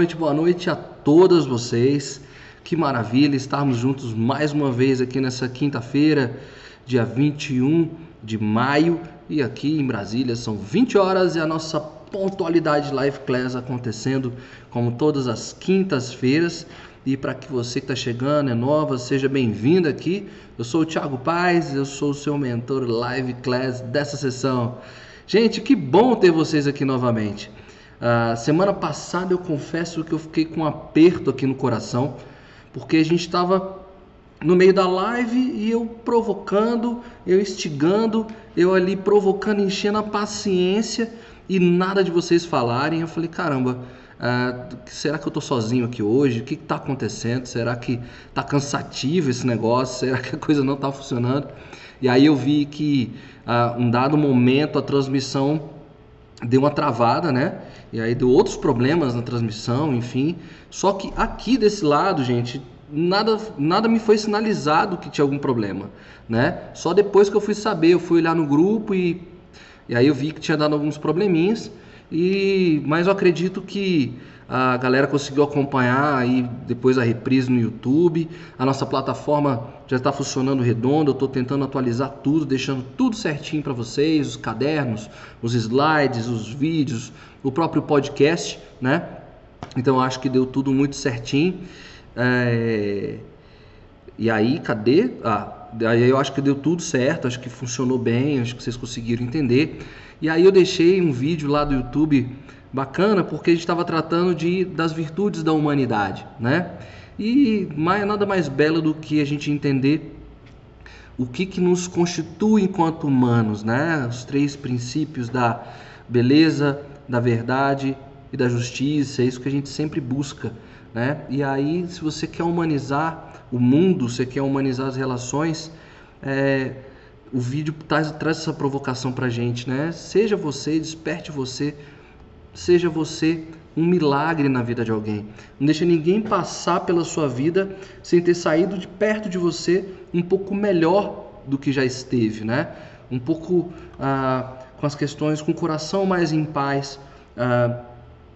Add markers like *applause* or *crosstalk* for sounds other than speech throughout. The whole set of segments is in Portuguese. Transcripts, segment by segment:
noite, boa noite a todas vocês. Que maravilha estarmos juntos mais uma vez aqui nessa quinta-feira, dia 21 de maio, e aqui em Brasília são 20 horas e a nossa pontualidade Live Class acontecendo como todas as quintas-feiras. E para que você que está chegando, é nova, seja bem-vindo aqui. Eu sou o Thiago Paz, eu sou o seu mentor Live Class dessa sessão. Gente, que bom ter vocês aqui novamente. Uh, semana passada eu confesso que eu fiquei com um aperto aqui no coração, porque a gente estava no meio da live e eu provocando, eu instigando, eu ali provocando, enchendo a paciência e nada de vocês falarem. Eu falei, caramba, uh, será que eu estou sozinho aqui hoje? O que está acontecendo? Será que está cansativo esse negócio? Será que a coisa não está funcionando? E aí eu vi que uh, um dado momento a transmissão deu uma travada, né? E aí deu outros problemas na transmissão, enfim. Só que aqui desse lado, gente, nada, nada me foi sinalizado que tinha algum problema, né? Só depois que eu fui saber, eu fui olhar no grupo e, e aí eu vi que tinha dado alguns probleminhas. E mas eu acredito que a galera conseguiu acompanhar aí depois a reprise no YouTube. A nossa plataforma já está funcionando redondo. Eu estou tentando atualizar tudo, deixando tudo certinho para vocês, os cadernos, os slides, os vídeos, o próprio podcast, né? Então acho que deu tudo muito certinho. É... E aí, cadê? Ah, aí eu acho que deu tudo certo, acho que funcionou bem, acho que vocês conseguiram entender. E aí eu deixei um vídeo lá do YouTube bacana porque a gente estava tratando de, das virtudes da humanidade, né? E mais, nada mais belo do que a gente entender o que, que nos constitui enquanto humanos, né? Os três princípios da beleza, da verdade e da justiça, é isso que a gente sempre busca, né? E aí, se você quer humanizar o mundo, você quer humanizar as relações, é, o vídeo traz, traz essa provocação para gente, né? Seja você, desperte você seja você um milagre na vida de alguém. Não deixe ninguém passar pela sua vida sem ter saído de perto de você um pouco melhor do que já esteve, né? Um pouco ah, com as questões, com o coração mais em paz. Ah,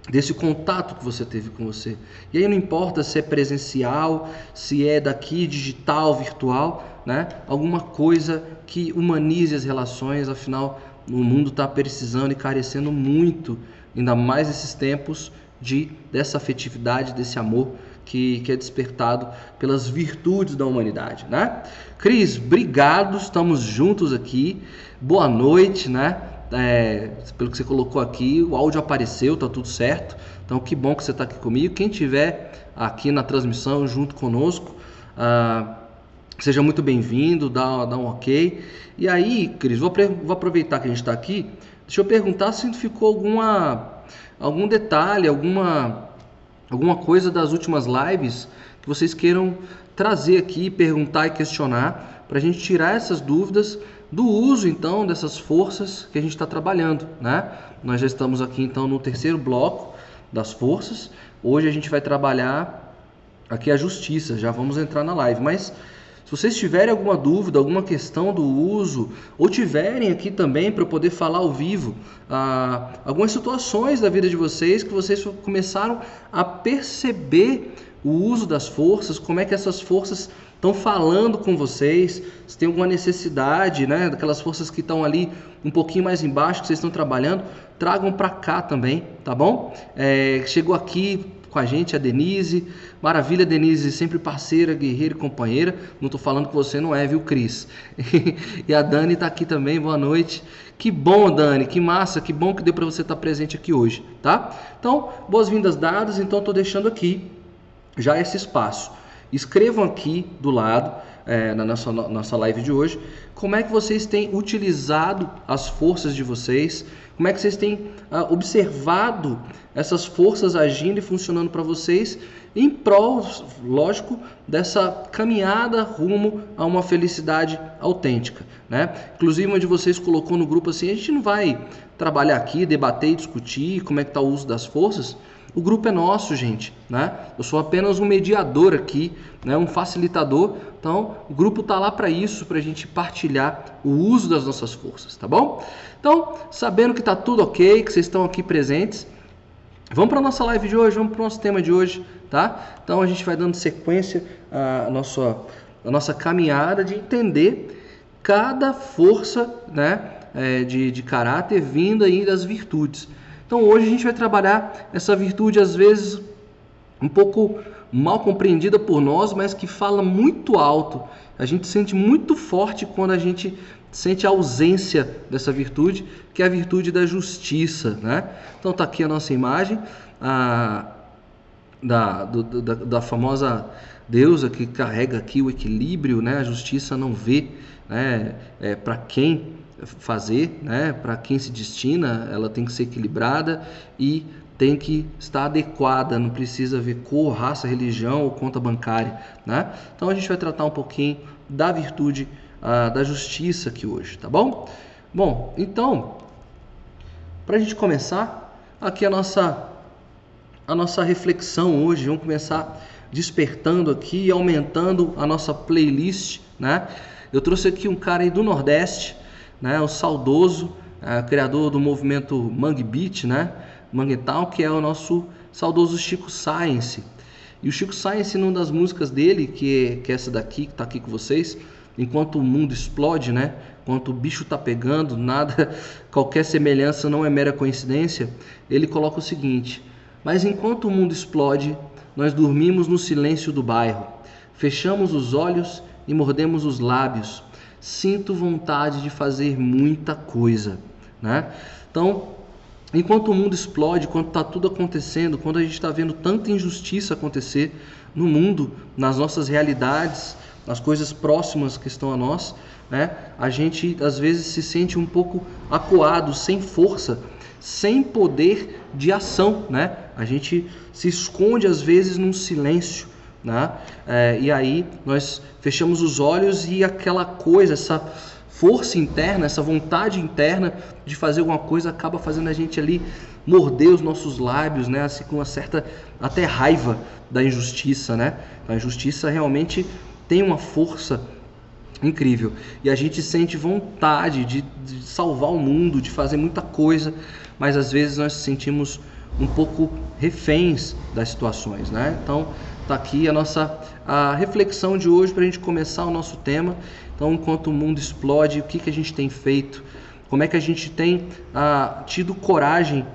desse contato que você teve com você. E aí não importa se é presencial, se é daqui, digital, virtual, né? Alguma coisa que humanize as relações, afinal o mundo está precisando e carecendo muito ainda mais nesses tempos de dessa afetividade, desse amor que, que é despertado pelas virtudes da humanidade, né? Cris, obrigado, estamos juntos aqui. Boa noite, né? É, pelo que você colocou aqui, o áudio apareceu, tá tudo certo. Então, que bom que você está aqui comigo. Quem tiver aqui na transmissão junto conosco, ah, seja muito bem-vindo, dá, dá um ok. E aí, Cris, vou, vou aproveitar que a gente está aqui Deixa eu perguntar se ficou alguma algum detalhe, alguma alguma coisa das últimas lives que vocês queiram trazer aqui, perguntar e questionar para a gente tirar essas dúvidas do uso então dessas forças que a gente está trabalhando, né? Nós já estamos aqui então no terceiro bloco das forças. Hoje a gente vai trabalhar aqui a justiça. Já vamos entrar na live, mas se vocês tiverem alguma dúvida, alguma questão do uso, ou tiverem aqui também para eu poder falar ao vivo ah, algumas situações da vida de vocês que vocês começaram a perceber o uso das forças, como é que essas forças estão falando com vocês, se tem alguma necessidade, né, daquelas forças que estão ali um pouquinho mais embaixo que vocês estão trabalhando, tragam para cá também, tá bom? É, chegou aqui com a gente, a Denise. Maravilha, Denise, sempre parceira, guerreira e companheira. Não estou falando que você não é, viu, Cris? *laughs* e a Dani está aqui também, boa noite. Que bom, Dani, que massa, que bom que deu para você estar tá presente aqui hoje, tá? Então, boas-vindas dadas, então estou deixando aqui já esse espaço. Escrevam aqui do lado, é, na nossa, nossa live de hoje, como é que vocês têm utilizado as forças de vocês, como é que vocês têm ah, observado essas forças agindo e funcionando para vocês em prol, lógico, dessa caminhada rumo a uma felicidade autêntica, né? Inclusive, uma de vocês colocou no grupo assim: a gente não vai trabalhar aqui, debater e discutir como é que está o uso das forças. O grupo é nosso, gente, né? Eu sou apenas um mediador aqui, né? Um facilitador. Então, o grupo está lá para isso, para a gente partilhar o uso das nossas forças, tá bom? Então, sabendo que está tudo ok, que vocês estão aqui presentes, Vamos para a nossa live de hoje, vamos para o nosso tema de hoje, tá? Então a gente vai dando sequência à nossa, à nossa caminhada de entender cada força né, é, de, de caráter vindo aí das virtudes. Então hoje a gente vai trabalhar essa virtude às vezes um pouco mal compreendida por nós, mas que fala muito alto. A gente sente muito forte quando a gente sente a ausência dessa virtude, que é a virtude da justiça. Né? Então está aqui a nossa imagem a, da, do, da, da, famosa deusa que carrega aqui o equilíbrio, né? a justiça não vê né? é, para quem fazer, né? para quem se destina, ela tem que ser equilibrada e tem que estar adequada, não precisa ver cor, raça, religião ou conta bancária. Né? Então a gente vai tratar um pouquinho da virtude uh, da justiça aqui hoje, tá bom? Bom, então, para a gente começar, aqui a nossa, a nossa reflexão hoje, vamos começar despertando aqui e aumentando a nossa playlist, né? Eu trouxe aqui um cara aí do Nordeste, né? O saudoso, uh, criador do movimento Mangue Beat, né? Manguetown, que é o nosso saudoso Chico Science. E o Chico Science, numa das músicas dele, que que é essa daqui, que está aqui com vocês, enquanto o mundo explode, né? Enquanto o bicho está pegando, nada, *laughs* qualquer semelhança não é mera coincidência. Ele coloca o seguinte: Mas enquanto o mundo explode, nós dormimos no silêncio do bairro, fechamos os olhos e mordemos os lábios. Sinto vontade de fazer muita coisa, né? Então, Enquanto o mundo explode, quando está tudo acontecendo, quando a gente está vendo tanta injustiça acontecer no mundo, nas nossas realidades, nas coisas próximas que estão a nós, né? a gente às vezes se sente um pouco acuado, sem força, sem poder de ação. Né? A gente se esconde às vezes num silêncio. Né? É, e aí nós fechamos os olhos e aquela coisa, essa força interna, essa vontade interna de fazer alguma coisa acaba fazendo a gente ali morder os nossos lábios, né? Assim, com uma certa até raiva da injustiça, né? A injustiça realmente tem uma força incrível e a gente sente vontade de, de salvar o mundo, de fazer muita coisa, mas às vezes nós sentimos um pouco reféns das situações, né? Então tá aqui a nossa a reflexão de hoje para a gente começar o nosso tema então, enquanto o mundo explode, o que, que a gente tem feito? Como é que a gente tem ah, tido coragem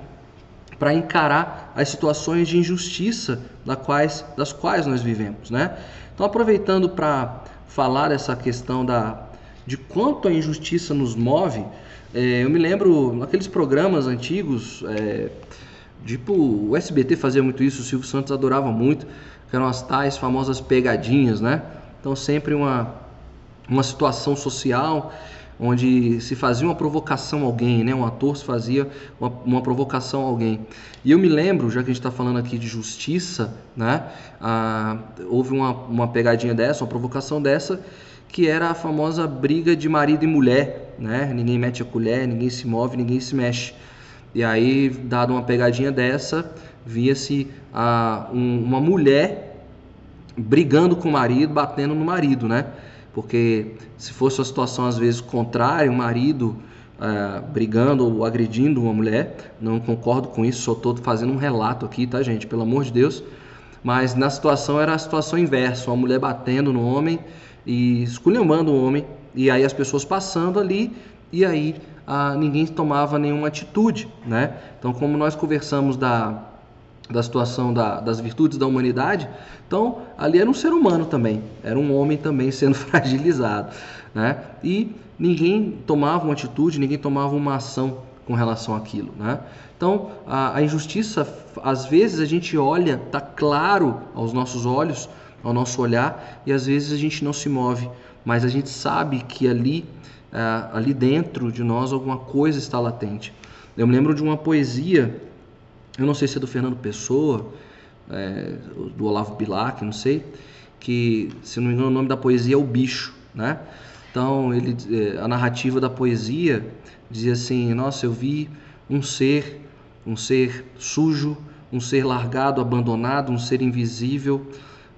para encarar as situações de injustiça das quais, das quais nós vivemos, né? Então, aproveitando para falar dessa questão da, de quanto a injustiça nos move, é, eu me lembro naqueles programas antigos, é, tipo o SBT fazia muito isso, o Silvio Santos adorava muito, eram as tais famosas pegadinhas, né? Então sempre uma uma situação social onde se fazia uma provocação a alguém, né? Um ator se fazia uma, uma provocação a alguém. E eu me lembro, já que a gente está falando aqui de justiça, né? Ah, houve uma, uma pegadinha dessa, uma provocação dessa, que era a famosa briga de marido e mulher, né? Ninguém mete a colher, ninguém se move, ninguém se mexe. E aí, dado uma pegadinha dessa, via-se ah, um, uma mulher brigando com o marido, batendo no marido, né? porque se fosse uma situação às vezes contrária, um marido uh, brigando ou agredindo uma mulher, não concordo com isso, só estou fazendo um relato aqui, tá gente, pelo amor de Deus, mas na situação era a situação inversa, uma mulher batendo no homem e esculhambando o homem, e aí as pessoas passando ali, e aí uh, ninguém tomava nenhuma atitude, né? Então como nós conversamos da da situação da, das virtudes da humanidade. Então, ali era um ser humano também, era um homem também *laughs* sendo fragilizado, né? E ninguém tomava uma atitude, ninguém tomava uma ação com relação àquilo, né? Então, a, a injustiça, às vezes a gente olha, tá claro aos nossos olhos, ao nosso olhar, e às vezes a gente não se move, mas a gente sabe que ali, uh, ali dentro de nós alguma coisa está latente. Eu me lembro de uma poesia eu não sei se é do Fernando Pessoa, é, do Olavo Bilac, não sei, que, se não me engano, o nome da poesia é O Bicho, né? Então, ele, é, a narrativa da poesia dizia assim: Nossa, eu vi um ser, um ser sujo, um ser largado, abandonado, um ser invisível,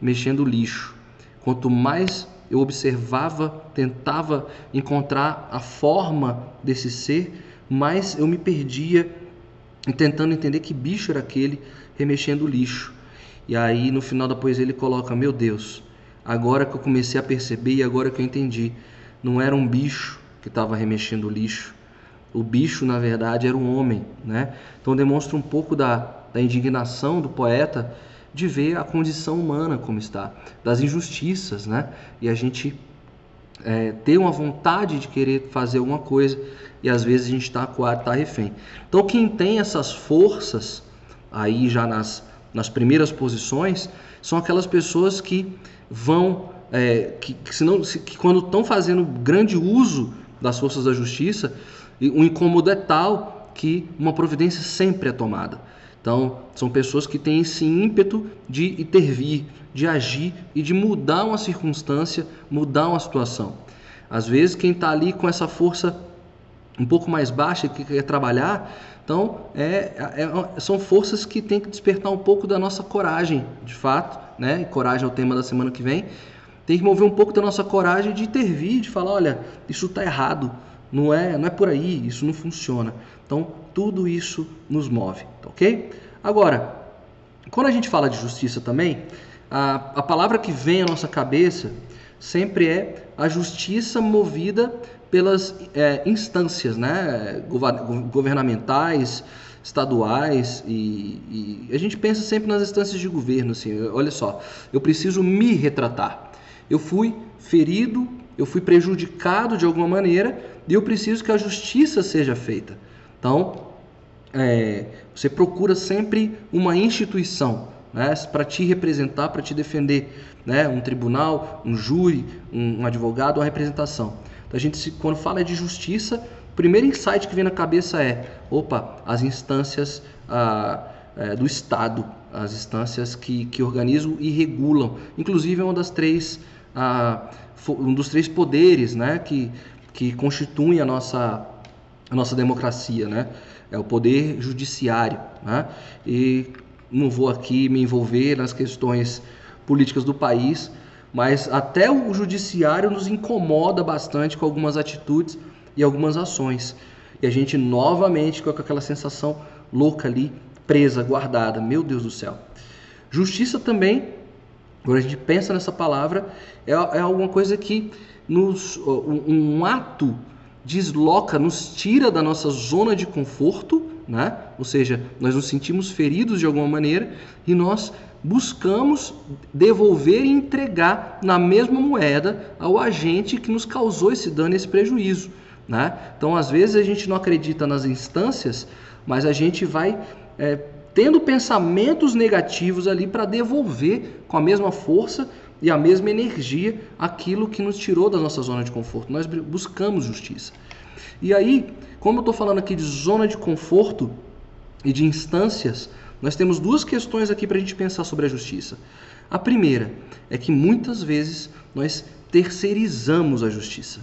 mexendo lixo. Quanto mais eu observava, tentava encontrar a forma desse ser, mais eu me perdia e tentando entender que bicho era aquele remexendo o lixo. E aí no final da poesia ele coloca: Meu Deus, agora que eu comecei a perceber e agora que eu entendi, não era um bicho que estava remexendo o lixo. O bicho, na verdade, era um homem. Né? Então demonstra um pouco da, da indignação do poeta de ver a condição humana como está, das injustiças, né? E a gente é, ter uma vontade de querer fazer alguma coisa e às vezes a gente está acuado, está refém. Então quem tem essas forças aí já nas, nas primeiras posições são aquelas pessoas que vão, é, que, que, senão, que quando estão fazendo grande uso das forças da justiça, o incômodo é tal que uma providência sempre é tomada. Então, são pessoas que têm esse ímpeto de intervir, de agir e de mudar uma circunstância, mudar uma situação. Às vezes, quem está ali com essa força um pouco mais baixa, que quer trabalhar, então é, é, são forças que têm que despertar um pouco da nossa coragem, de fato, né? E coragem é o tema da semana que vem. Tem que mover um pouco da nossa coragem de intervir, de falar, olha, isso está errado, não é, não é por aí, isso não funciona. Então, tudo isso nos move, tá ok? Agora, quando a gente fala de justiça também, a, a palavra que vem à nossa cabeça sempre é a justiça movida pelas é, instâncias né, governamentais, estaduais e, e, a gente pensa sempre nas instâncias de governo assim. Olha só eu preciso me retratar. Eu fui ferido eu fui prejudicado de alguma maneira e eu preciso que a justiça seja feita. Então, é, você procura sempre uma instituição né, para te representar, para te defender, né, um tribunal, um júri, um, um advogado, uma representação. Então, a gente, quando fala de justiça, o primeiro insight que vem na cabeça é: opa, as instâncias ah, é, do Estado, as instâncias que, que organizam e regulam. Inclusive, é uma das três, ah, um dos três poderes né, que, que constituem a nossa a nossa democracia, né? É o poder judiciário, né? E não vou aqui me envolver nas questões políticas do país, mas até o judiciário nos incomoda bastante com algumas atitudes e algumas ações. E a gente novamente fica com aquela sensação louca ali, presa, guardada. Meu Deus do céu. Justiça também, quando a gente pensa nessa palavra, é, é alguma coisa que nos um, um ato desloca, nos tira da nossa zona de conforto, né? ou seja, nós nos sentimos feridos de alguma maneira e nós buscamos devolver e entregar na mesma moeda ao agente que nos causou esse dano, esse prejuízo. Né? Então, às vezes, a gente não acredita nas instâncias, mas a gente vai é, tendo pensamentos negativos ali para devolver com a mesma força e a mesma energia aquilo que nos tirou da nossa zona de conforto. Nós buscamos justiça. E aí, como eu estou falando aqui de zona de conforto e de instâncias, nós temos duas questões aqui para a gente pensar sobre a justiça. A primeira é que muitas vezes nós terceirizamos a justiça.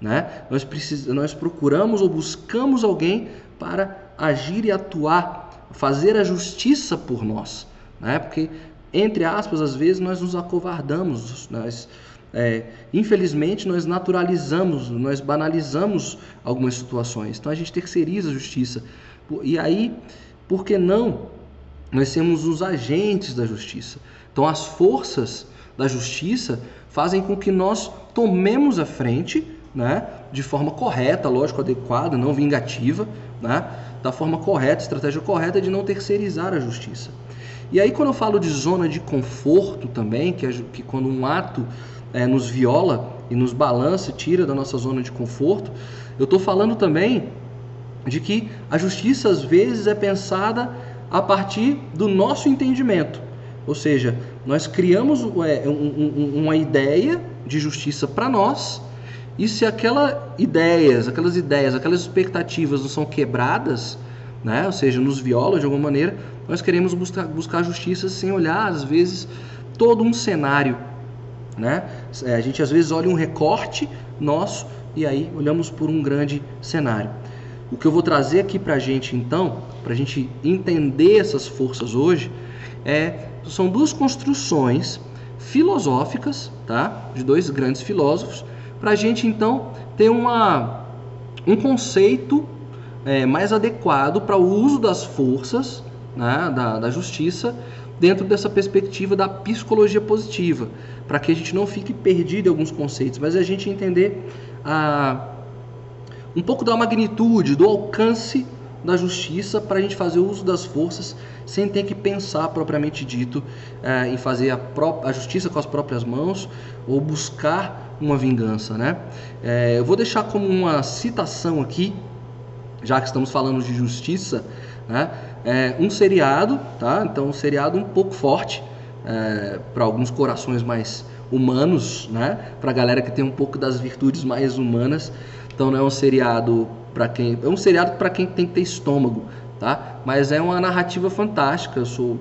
Né? Nós, precis... nós procuramos ou buscamos alguém para agir e atuar, fazer a justiça por nós. Né? Porque entre aspas, às vezes nós nos acovardamos, nós, é, infelizmente, nós naturalizamos, nós banalizamos algumas situações. Então a gente terceiriza a justiça. E aí, por que não nós sermos os agentes da justiça? Então as forças da justiça fazem com que nós tomemos a frente, né, de forma correta, lógico, adequada, não vingativa, né, da forma correta, estratégia correta de não terceirizar a justiça. E aí, quando eu falo de zona de conforto também, que, é, que quando um ato é, nos viola e nos balança, tira da nossa zona de conforto, eu estou falando também de que a justiça às vezes é pensada a partir do nosso entendimento. Ou seja, nós criamos é, um, um, uma ideia de justiça para nós, e se aquelas ideias, aquelas ideias, aquelas expectativas não são quebradas, né? ou seja, nos viola de alguma maneira, nós queremos buscar, buscar justiça sem olhar, às vezes, todo um cenário. Né? É, a gente às vezes olha um recorte nosso e aí olhamos por um grande cenário. O que eu vou trazer aqui para a gente então, para a gente entender essas forças hoje, é, são duas construções filosóficas, tá? De dois grandes filósofos, para a gente então ter uma, um conceito é, mais adequado para o uso das forças né, da, da justiça dentro dessa perspectiva da psicologia positiva, para que a gente não fique perdido em alguns conceitos, mas a gente entender a, um pouco da magnitude, do alcance da justiça para a gente fazer uso das forças sem ter que pensar propriamente dito é, em fazer a, a, justiça com as próprias mãos ou buscar uma vingança, né? É, eu vou deixar como uma citação aqui, já que estamos falando de justiça, né? É, um seriado, tá? Então um seriado um pouco forte é, para alguns corações mais humanos, né? Para a galera que tem um pouco das virtudes mais humanas. Então não é um seriado para quem é um seriado para quem tem que ter estômago, tá? Mas é uma narrativa fantástica. Eu sou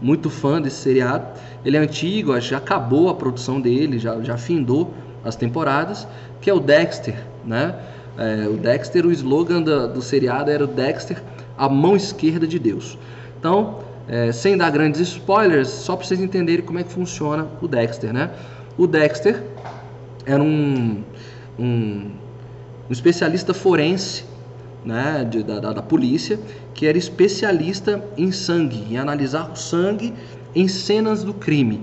muito fã desse seriado. Ele é antigo, já acabou a produção dele, já já findou as temporadas, que é o Dexter, né? É, o Dexter, o slogan do, do seriado era o Dexter, a mão esquerda de Deus. Então, é, sem dar grandes spoilers, só para vocês entenderem como é que funciona o Dexter, né? O Dexter era um, um um especialista forense né, de, da, da, da, polícia, que era especialista em sangue, em analisar o sangue em cenas do crime.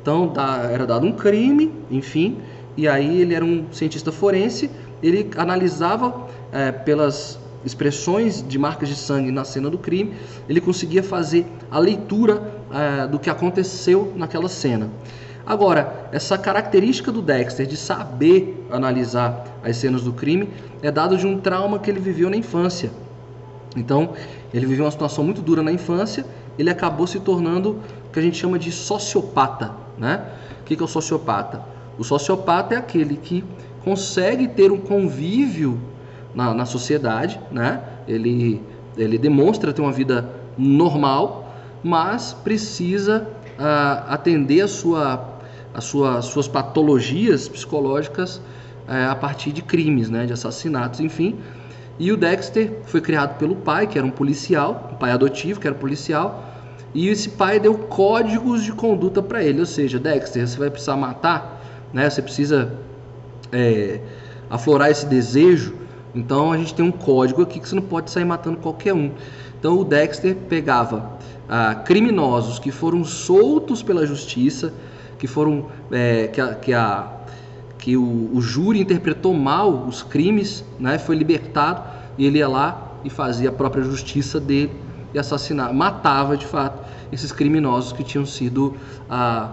Então da, era dado um crime, enfim, e aí ele era um cientista forense, ele analisava é, pelas expressões de marcas de sangue na cena do crime, ele conseguia fazer a leitura é, do que aconteceu naquela cena. Agora, essa característica do Dexter de saber analisar as cenas do crime é dado de um trauma que ele viveu na infância. Então, ele viveu uma situação muito dura na infância, ele acabou se tornando o que a gente chama de sociopata, né? O que é o sociopata? O sociopata é aquele que consegue ter um convívio na, na sociedade, né? Ele, ele demonstra ter uma vida normal, mas precisa uh, atender a sua as sua, suas patologias psicológicas é, a partir de crimes, né, de assassinatos, enfim. E o Dexter foi criado pelo pai, que era um policial, um pai adotivo, que era policial, e esse pai deu códigos de conduta para ele, ou seja, Dexter, você vai precisar matar, né, você precisa é, aflorar esse desejo, então a gente tem um código aqui que você não pode sair matando qualquer um. Então o Dexter pegava ah, criminosos que foram soltos pela justiça, que foram é, que, a, que, a, que o, o, júri interpretou mal os crimes, né, foi libertado e ele ia lá e fazia a própria justiça dele e assassinava, matava de fato esses criminosos que tinham sido ah,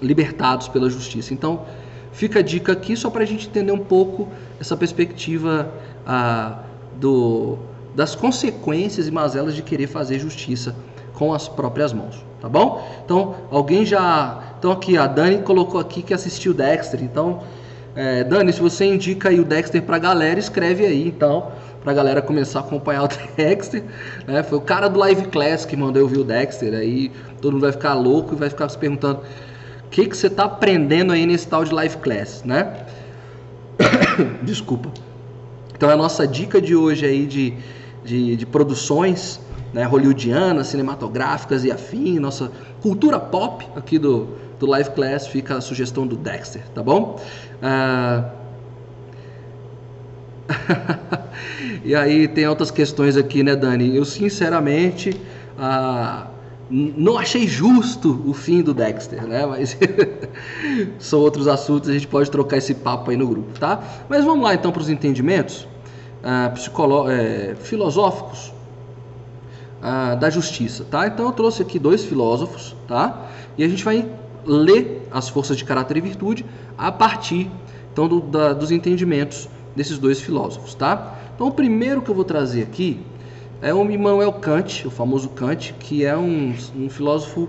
libertados pela justiça. Então fica a dica aqui só para a gente entender um pouco essa perspectiva ah, do, das consequências e mazelas de querer fazer justiça com as próprias mãos, tá bom? Então alguém já então aqui, a Dani colocou aqui que assistiu Dexter. Então, é, Dani, se você indica aí o Dexter pra galera, escreve aí, então, pra galera começar a acompanhar o *laughs* Dexter. Né? Foi o cara do Live Class que mandou eu ver o Dexter. Aí todo mundo vai ficar louco e vai ficar se perguntando o que, que você tá aprendendo aí nesse tal de Live Class, né? *coughs* Desculpa. Então a nossa dica de hoje aí de, de, de produções né, hollywoodianas, cinematográficas e afim, nossa cultura pop aqui do, do Live Class fica a sugestão do Dexter, tá bom? Ah... *laughs* e aí tem outras questões aqui, né, Dani? Eu sinceramente ah, não achei justo o fim do Dexter, né? Mas *laughs* são outros assuntos, a gente pode trocar esse papo aí no grupo, tá? Mas vamos lá então para os entendimentos ah, é, filosóficos ah, da justiça, tá? Então eu trouxe aqui dois filósofos, tá? E a gente vai ler as forças de caráter e virtude a partir então do, da, dos entendimentos desses dois filósofos, tá? Então o primeiro que eu vou trazer aqui é o Immanuel Kant, o famoso Kant, que é um, um filósofo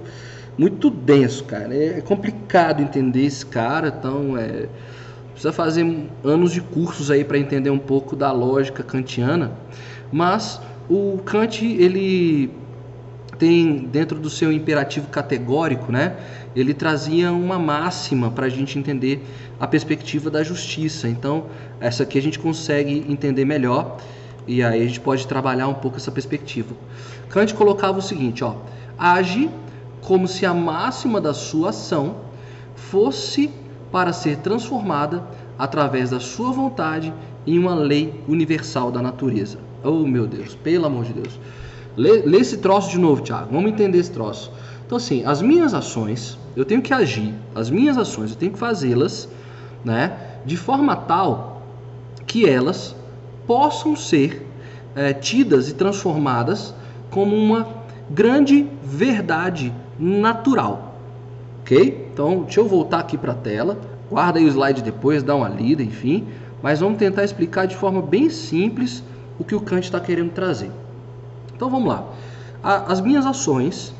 muito denso, cara. É complicado entender esse cara, então é, precisa fazer anos de cursos aí para entender um pouco da lógica kantiana. Mas o Kant ele tem dentro do seu imperativo categórico, né? Ele trazia uma máxima para a gente entender a perspectiva da justiça. Então, essa aqui a gente consegue entender melhor e aí a gente pode trabalhar um pouco essa perspectiva. Kant colocava o seguinte, ó: age como se a máxima da sua ação fosse para ser transformada através da sua vontade em uma lei universal da natureza. Oh, meu Deus, pelo amor de Deus. Lê, lê esse troço de novo, Thiago. Vamos entender esse troço. Então, assim, as minhas ações, eu tenho que agir. As minhas ações, eu tenho que fazê-las, né? De forma tal que elas possam ser é, tidas e transformadas como uma grande verdade natural. Ok? Então, deixa eu voltar aqui para a tela. Guarda aí o slide depois, dá uma lida, enfim. Mas vamos tentar explicar de forma bem simples o que o Kant está querendo trazer. Então vamos lá. as minhas ações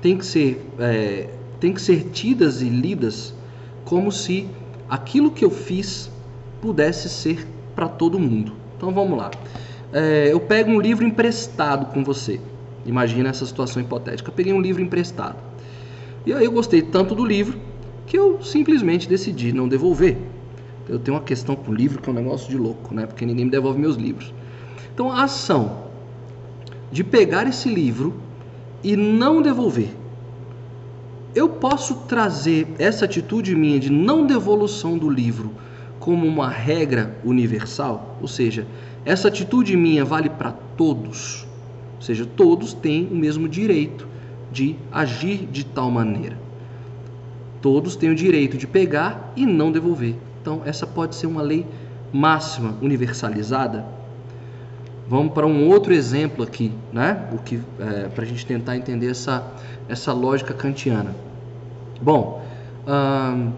têm que ser, é, têm que ser tidas e lidas como se aquilo que eu fiz pudesse ser para todo mundo. Então vamos lá. É, eu pego um livro emprestado com você. Imagina essa situação hipotética. Eu peguei um livro emprestado. E aí eu gostei tanto do livro que eu simplesmente decidi não devolver. Eu tenho uma questão com o livro que é um negócio de louco, né? Porque ninguém me devolve meus livros. Então a ação de pegar esse livro e não devolver. Eu posso trazer essa atitude minha de não devolução do livro como uma regra universal, ou seja, essa atitude minha vale para todos, ou seja, todos têm o mesmo direito de agir de tal maneira. Todos têm o direito de pegar e não devolver. Então, essa pode ser uma lei máxima universalizada. Vamos para um outro exemplo aqui, né? O que é, para a gente tentar entender essa essa lógica kantiana. Bom, hum,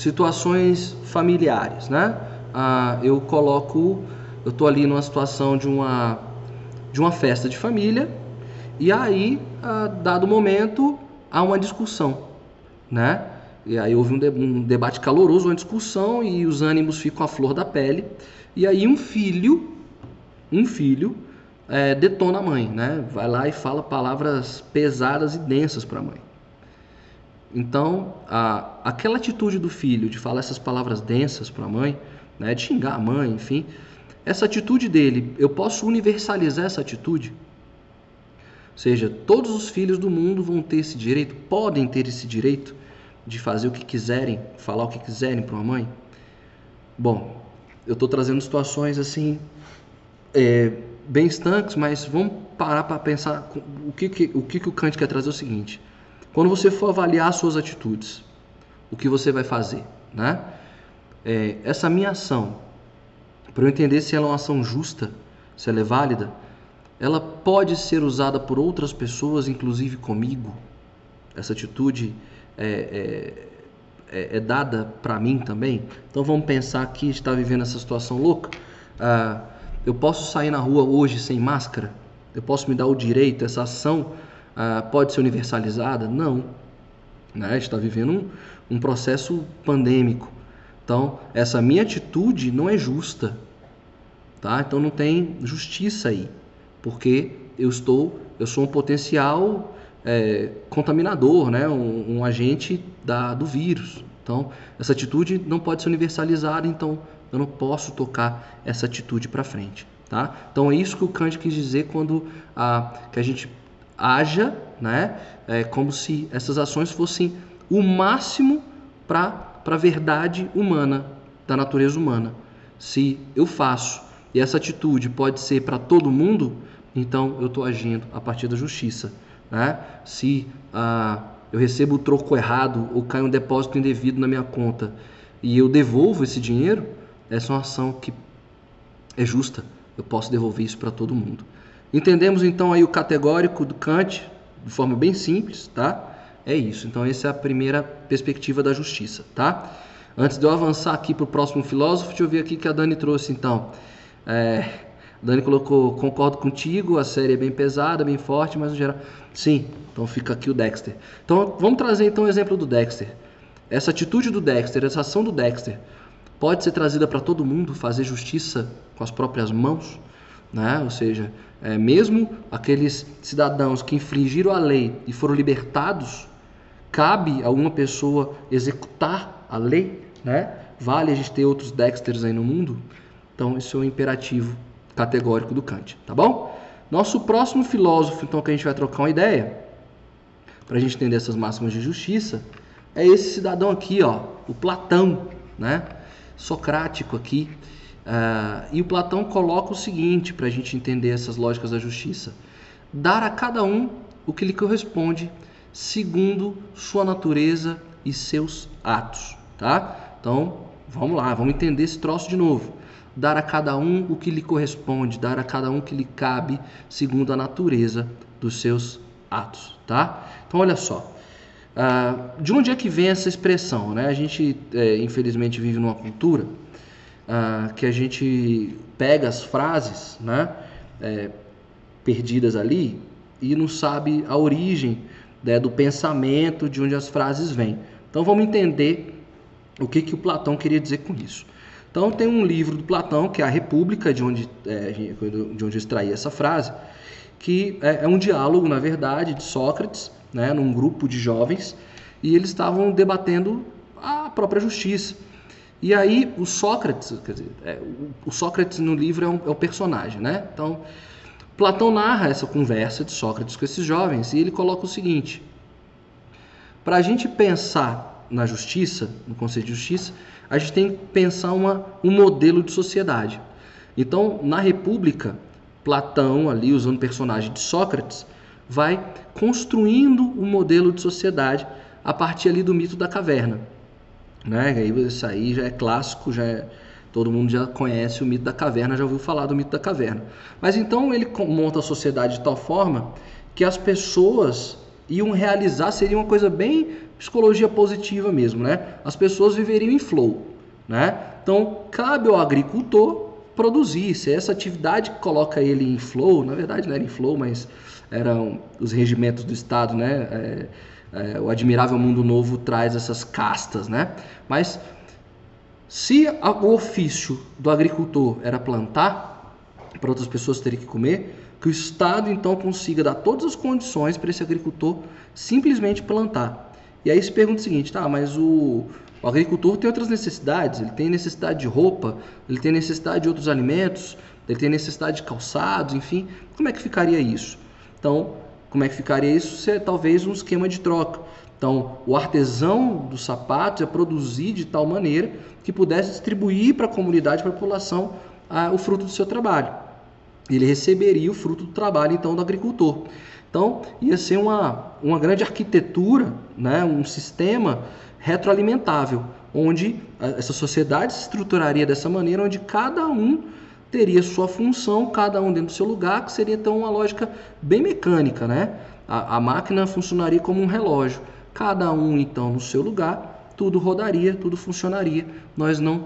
situações familiares, né? Ah, eu coloco, eu estou ali numa situação de uma de uma festa de família e aí, a dado momento, há uma discussão, né? E aí houve um, de, um, debate caloroso, uma discussão e os ânimos ficam à flor da pele. E aí um filho, um filho, é, detona a mãe, né? Vai lá e fala palavras pesadas e densas para a mãe. Então, a, aquela atitude do filho de falar essas palavras densas para a mãe, né, de xingar a mãe, enfim, essa atitude dele, eu posso universalizar essa atitude? Ou seja, todos os filhos do mundo vão ter esse direito, podem ter esse direito de fazer o que quiserem, falar o que quiserem para uma mãe? Bom, eu estou trazendo situações assim é, bem estanques, mas vamos parar para pensar o que, que, o que, que o Kant quer trazer é o seguinte: quando você for avaliar suas atitudes, o que você vai fazer, né? É, essa minha ação, para eu entender se ela é uma ação justa, se ela é válida, ela pode ser usada por outras pessoas, inclusive comigo. Essa atitude é, é, é, é dada para mim também. Então vamos pensar que está vivendo essa situação louca. Ah, eu posso sair na rua hoje sem máscara? Eu posso me dar o direito? Essa ação ah, pode ser universalizada? Não. Né? Está vivendo um, um processo pandêmico. Então essa minha atitude não é justa. Tá? Então não tem justiça aí porque eu estou, eu sou um potencial é, contaminador, né? Um, um, agente da, do vírus. Então, essa atitude não pode ser universalizada, então eu não posso tocar essa atitude para frente. Tá? Então é isso que o Kant quis dizer quando a, que a gente haja né? É, como se essas ações fossem o máximo para a verdade humana, da natureza humana. Se eu faço e essa atitude pode ser para todo mundo, então eu estou agindo a partir da justiça. Né? Se ah, eu recebo o troco errado ou cai um depósito indevido na minha conta e eu devolvo esse dinheiro, essa é uma ação que é justa. Eu posso devolver isso para todo mundo. Entendemos então aí o categórico do Kant de forma bem simples, tá? É isso. Então essa é a primeira perspectiva da justiça, tá? Antes de eu avançar aqui para o próximo filósofo, deixa eu ver aqui que a Dani trouxe então. É, Dani colocou, concordo contigo, a série é bem pesada, bem forte, mas no geral. Sim, então fica aqui o Dexter. Então vamos trazer então o exemplo do Dexter. Essa atitude do Dexter, essa ação do Dexter, pode ser trazida para todo mundo, fazer justiça com as próprias mãos, né? Ou seja, é, mesmo aqueles cidadãos que infringiram a lei e foram libertados, cabe a uma pessoa executar a lei, né? Vale a gente ter outros Dexters aí no mundo? Então, isso é um imperativo categórico do Kant, tá bom? Nosso próximo filósofo, então, que a gente vai trocar uma ideia, para a gente entender essas máximas de justiça, é esse cidadão aqui, ó, o Platão, né? Socrático aqui. Uh, e o Platão coloca o seguinte para a gente entender essas lógicas da justiça: dar a cada um o que lhe corresponde segundo sua natureza e seus atos, tá? Então, vamos lá, vamos entender esse troço de novo. Dar a cada um o que lhe corresponde, dar a cada um o que lhe cabe segundo a natureza dos seus atos, tá? Então, olha só. Uh, de onde é que vem essa expressão? Né? A gente, é, infelizmente, vive numa cultura uh, que a gente pega as frases né, é, perdidas ali e não sabe a origem né, do pensamento de onde as frases vêm. Então vamos entender o que, que o Platão queria dizer com isso. Então tem um livro do Platão, que é a República, de onde, é, de onde extraí essa frase, que é, é um diálogo, na verdade, de Sócrates, né, num grupo de jovens, e eles estavam debatendo a própria justiça. E aí o Sócrates, quer dizer, é, o, Sócrates no livro é, um, é o personagem, né? Então Platão narra essa conversa de Sócrates com esses jovens e ele coloca o seguinte: para a gente pensar na justiça, no conceito de justiça, a gente tem que pensar uma, um modelo de sociedade. Então, na República, Platão, ali usando o personagem de Sócrates, vai construindo um modelo de sociedade a partir ali do mito da caverna. Né? Aí, isso aí já é clássico, já é, todo mundo já conhece o mito da caverna, já ouviu falar do mito da caverna. Mas então ele monta a sociedade de tal forma que as pessoas iam realizar, seria uma coisa bem psicologia positiva mesmo, né? As pessoas viveriam em flow, né? Então, cabe ao agricultor produzir, se é essa atividade que coloca ele em flow, na verdade não era em flow, mas eram os regimentos do Estado, né? É, é, o Admirável Mundo Novo traz essas castas, né? Mas se o ofício do agricultor era plantar, para outras pessoas terem que comer, que o Estado então consiga dar todas as condições para esse agricultor simplesmente plantar. E aí se pergunta o seguinte, tá, mas o, o agricultor tem outras necessidades, ele tem necessidade de roupa, ele tem necessidade de outros alimentos, ele tem necessidade de calçados, enfim, como é que ficaria isso? Então, como é que ficaria isso? Se é talvez um esquema de troca. Então, o artesão dos sapatos é produzir de tal maneira que pudesse distribuir para a comunidade, para a população, o fruto do seu trabalho. Ele receberia o fruto do trabalho, então, do agricultor. Então, ia ser uma, uma grande arquitetura, né, um sistema retroalimentável, onde essa sociedade se estruturaria dessa maneira, onde cada um teria sua função, cada um dentro do seu lugar, que seria então uma lógica bem mecânica, né? A, a máquina funcionaria como um relógio, cada um então no seu lugar, tudo rodaria, tudo funcionaria, nós não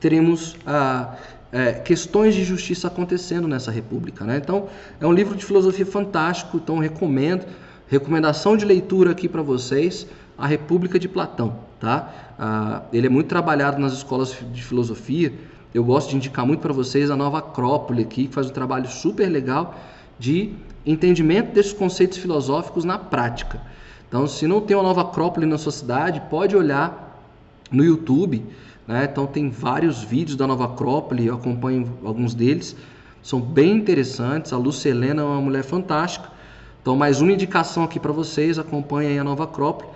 teremos ah, é, questões de justiça acontecendo nessa república, né? Então é um livro de filosofia fantástico, então recomendo, recomendação de leitura aqui para vocês, a República de Platão, tá? Ah, ele é muito trabalhado nas escolas de filosofia eu gosto de indicar muito para vocês a nova Acrópole aqui, que faz um trabalho super legal de entendimento desses conceitos filosóficos na prática. Então, se não tem uma nova Acrópole na sua cidade, pode olhar no YouTube. Né? Então, tem vários vídeos da nova Acrópole, eu acompanho alguns deles. São bem interessantes. A Lucelena é uma mulher fantástica. Então, mais uma indicação aqui para vocês: acompanhem a nova Acrópole.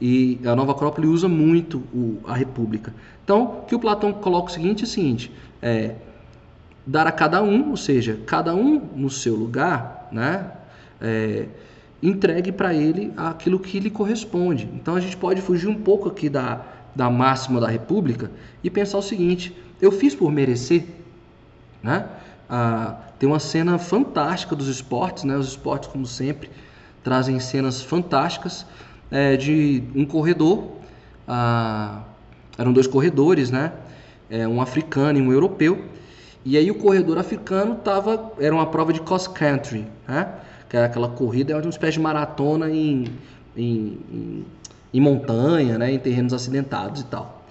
E a Nova Acrópole usa muito o, a República. Então, que o Platão coloca o seguinte é o seguinte: é, dar a cada um, ou seja, cada um no seu lugar, né, é, entregue para ele aquilo que lhe corresponde. Então, a gente pode fugir um pouco aqui da, da máxima da República e pensar o seguinte: eu fiz por merecer, né? Ah, tem uma cena fantástica dos esportes, né? Os esportes, como sempre, trazem cenas fantásticas é, de um corredor, eram dois corredores, né? É, um africano e um europeu. E aí o corredor africano tava, era uma prova de cross country, né? Que era aquela corrida, é uma espécie de maratona em, em, em, em montanha, né? Em terrenos acidentados e tal.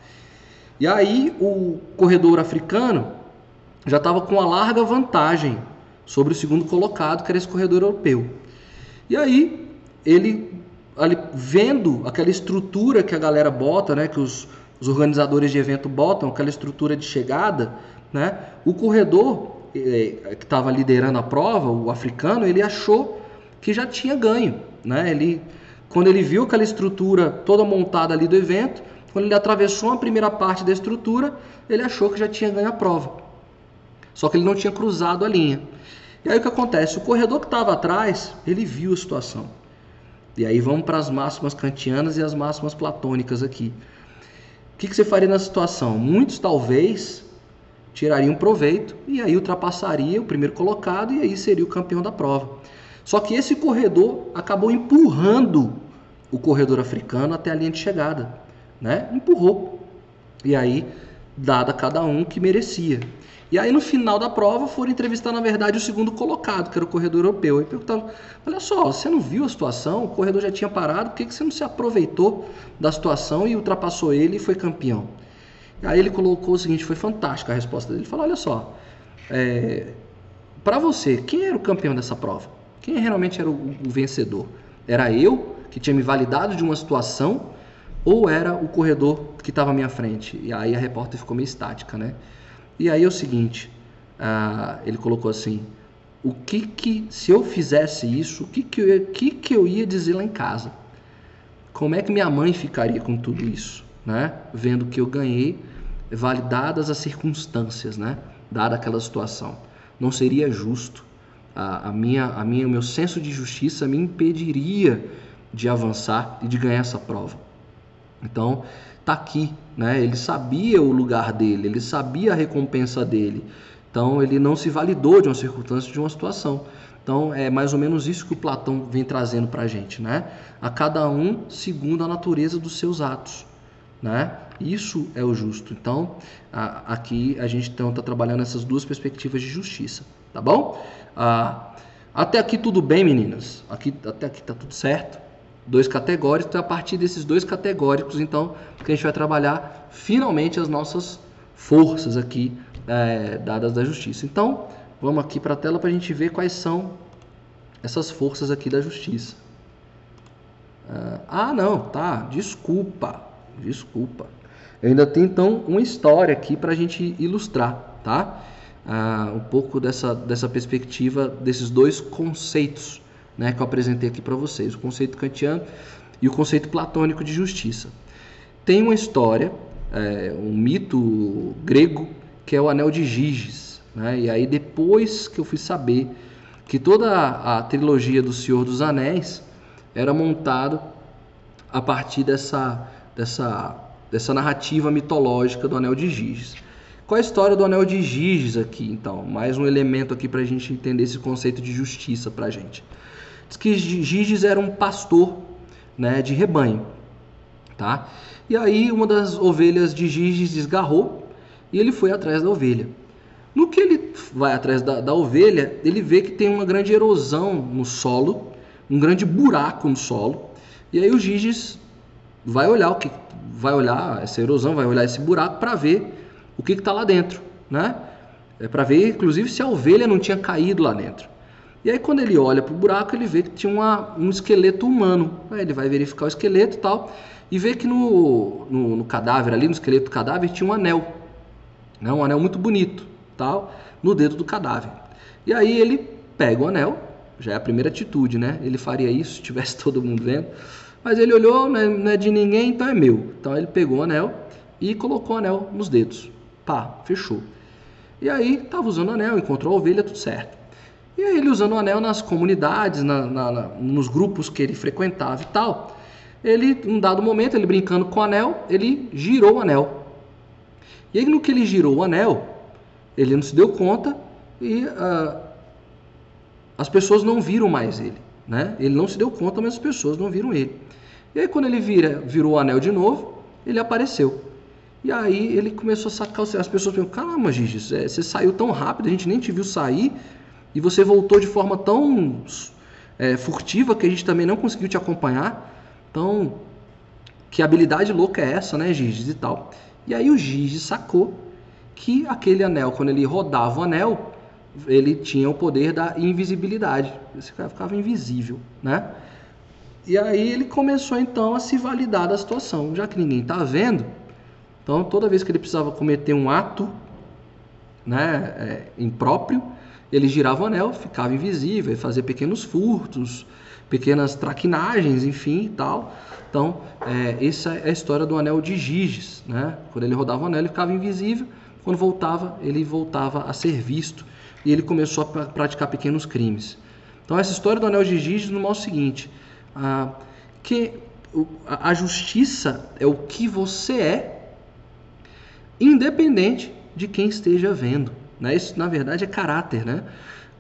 E aí o corredor africano já estava com uma larga vantagem sobre o segundo colocado, que era esse corredor europeu. E aí ele ali vendo aquela estrutura que a galera bota, né, que os, os organizadores de evento botam, aquela estrutura de chegada, né, o corredor eh, que estava liderando a prova, o africano, ele achou que já tinha ganho, né? Ele quando ele viu aquela estrutura toda montada ali do evento, Quando ele atravessou a primeira parte da estrutura, ele achou que já tinha ganho a prova. Só que ele não tinha cruzado a linha. E aí o que acontece? O corredor que estava atrás, ele viu a situação. E aí vamos para as máximas kantianas e as máximas platônicas aqui. O que, que você faria nessa situação? Muitos talvez tirariam proveito e aí ultrapassaria o primeiro colocado e aí seria o campeão da prova. Só que esse corredor acabou empurrando o corredor africano até a linha de chegada, né? Empurrou. E aí, dada cada um que merecia. E aí no final da prova foram entrevistar na verdade o segundo colocado, que era o corredor europeu, e perguntaram: "Olha só, você não viu a situação? O corredor já tinha parado, por que você não se aproveitou da situação e ultrapassou ele e foi campeão?" Aí ele colocou o seguinte, foi fantástica a resposta dele. Ele falou: olha só, é, para você, quem era o campeão dessa prova? Quem realmente era o, o, vencedor? Era eu que tinha me validado de uma situação ou era o corredor que estava à minha frente? E aí a repórter ficou meio estática, né? E aí é o seguinte, ah, ele colocou assim: o que que se eu fizesse isso, o que que eu, que que eu ia dizer lá em casa? Como é que minha mãe ficaria com tudo isso, né? Vendo que eu ganhei validadas as circunstâncias, né? Dada aquela situação. Não seria justo. A, a, minha, a minha, o meu senso de justiça me impediria de avançar e de ganhar essa prova. Então, tá aqui, né? Ele sabia o lugar dele, ele sabia a recompensa dele. Então, ele não se validou de uma circunstância, de uma situação. Então, é mais ou menos isso que o Platão vem trazendo para a gente, né? A cada um segundo a natureza dos seus atos, né? Isso é o justo. Então, a, aqui a gente está então, trabalhando essas duas perspectivas de justiça, tá bom? Ah, até aqui tudo bem, meninas? Aqui, até aqui está tudo certo. Dois categóricos, então, a partir desses dois categóricos, então, que a gente vai trabalhar finalmente as nossas forças aqui é, dadas da justiça. Então, vamos aqui para a tela para a gente ver quais são essas forças aqui da justiça. Ah, não, tá, desculpa, desculpa. Eu ainda tenho então uma história aqui para a gente ilustrar, tá? Ah, um pouco dessa, dessa perspectiva desses dois conceitos né, que eu apresentei aqui para vocês, o conceito kantiano e o conceito platônico de justiça. Tem uma história, é, um mito grego que é o Anel de Giges, né? E aí depois que eu fui saber que toda a, trilogia do Senhor dos Anéis era montado a partir dessa dessa dessa narrativa mitológica do Anel de Giges. Qual a história do Anel de Giges aqui, então? Mais um elemento aqui para a gente entender esse conceito de justiça para a gente. Diz que Giges era um pastor né, de rebanho, tá? E aí uma das ovelhas de Giges desgarrou e ele foi atrás da ovelha. No que ele vai atrás da, da ovelha, ele vê que tem uma grande erosão no solo, um grande buraco no solo. E aí o Giges vai olhar o que vai olhar essa erosão, vai olhar esse buraco para ver o que está lá dentro, né? É para ver, inclusive, se a ovelha não tinha caído lá dentro. E aí quando ele olha para o buraco, ele vê que tinha uma, um esqueleto humano. Aí ele vai verificar o esqueleto e tal, e vê que no, no, no cadáver ali, no esqueleto do cadáver, tinha um anel, né? um anel muito bonito, tal, no dedo do cadáver. E aí ele pega o anel, já é a primeira atitude, né? Ele faria isso se tivesse *laughs* todo mundo vendo. Mas ele olhou, é, não é de ninguém, então é meu. Então ele pegou o anel e colocou o anel nos dedos. Pá, fechou. E aí estava usando o anel, encontrou a ovelha, tudo certo. E aí ele usando o anel nas comunidades, na, na, na, nos grupos que ele frequentava e tal, ele, um dado momento, ele brincando com o anel, ele girou o anel. E aí no que ele girou o anel, ele não se deu conta e uh, as pessoas não viram mais ele. Né? Ele não se deu conta, mas as pessoas não viram ele. E aí quando ele vira, virou o anel de novo, ele apareceu. E aí ele começou a sacar as pessoas pensam, caramba, Gigi, você saiu tão rápido, a gente nem te viu sair, e você voltou de forma tão é, furtiva que a gente também não conseguiu te acompanhar. Então, que habilidade louca é essa, né, Gigi e tal. E aí o Gigi sacou que aquele anel, quando ele rodava o anel, ele tinha o poder da invisibilidade. Esse cara ficava invisível, né? E aí ele começou então a se validar da situação, já que ninguém está vendo. Então toda vez que ele precisava cometer um ato, né, é, impróprio, ele girava o anel, ficava invisível, fazia pequenos furtos, pequenas traquinagens, enfim e tal. Então, é, essa é a história do anel de Giges, né? Quando ele rodava o anel, ele ficava invisível, quando voltava, ele voltava a ser visto e ele começou a praticar pequenos crimes. Então, essa história do anel de Giges nos mostra o seguinte: ah, que a justiça é o que você é, independente de quem esteja vendo. Né? Isso, na verdade, é caráter. Né?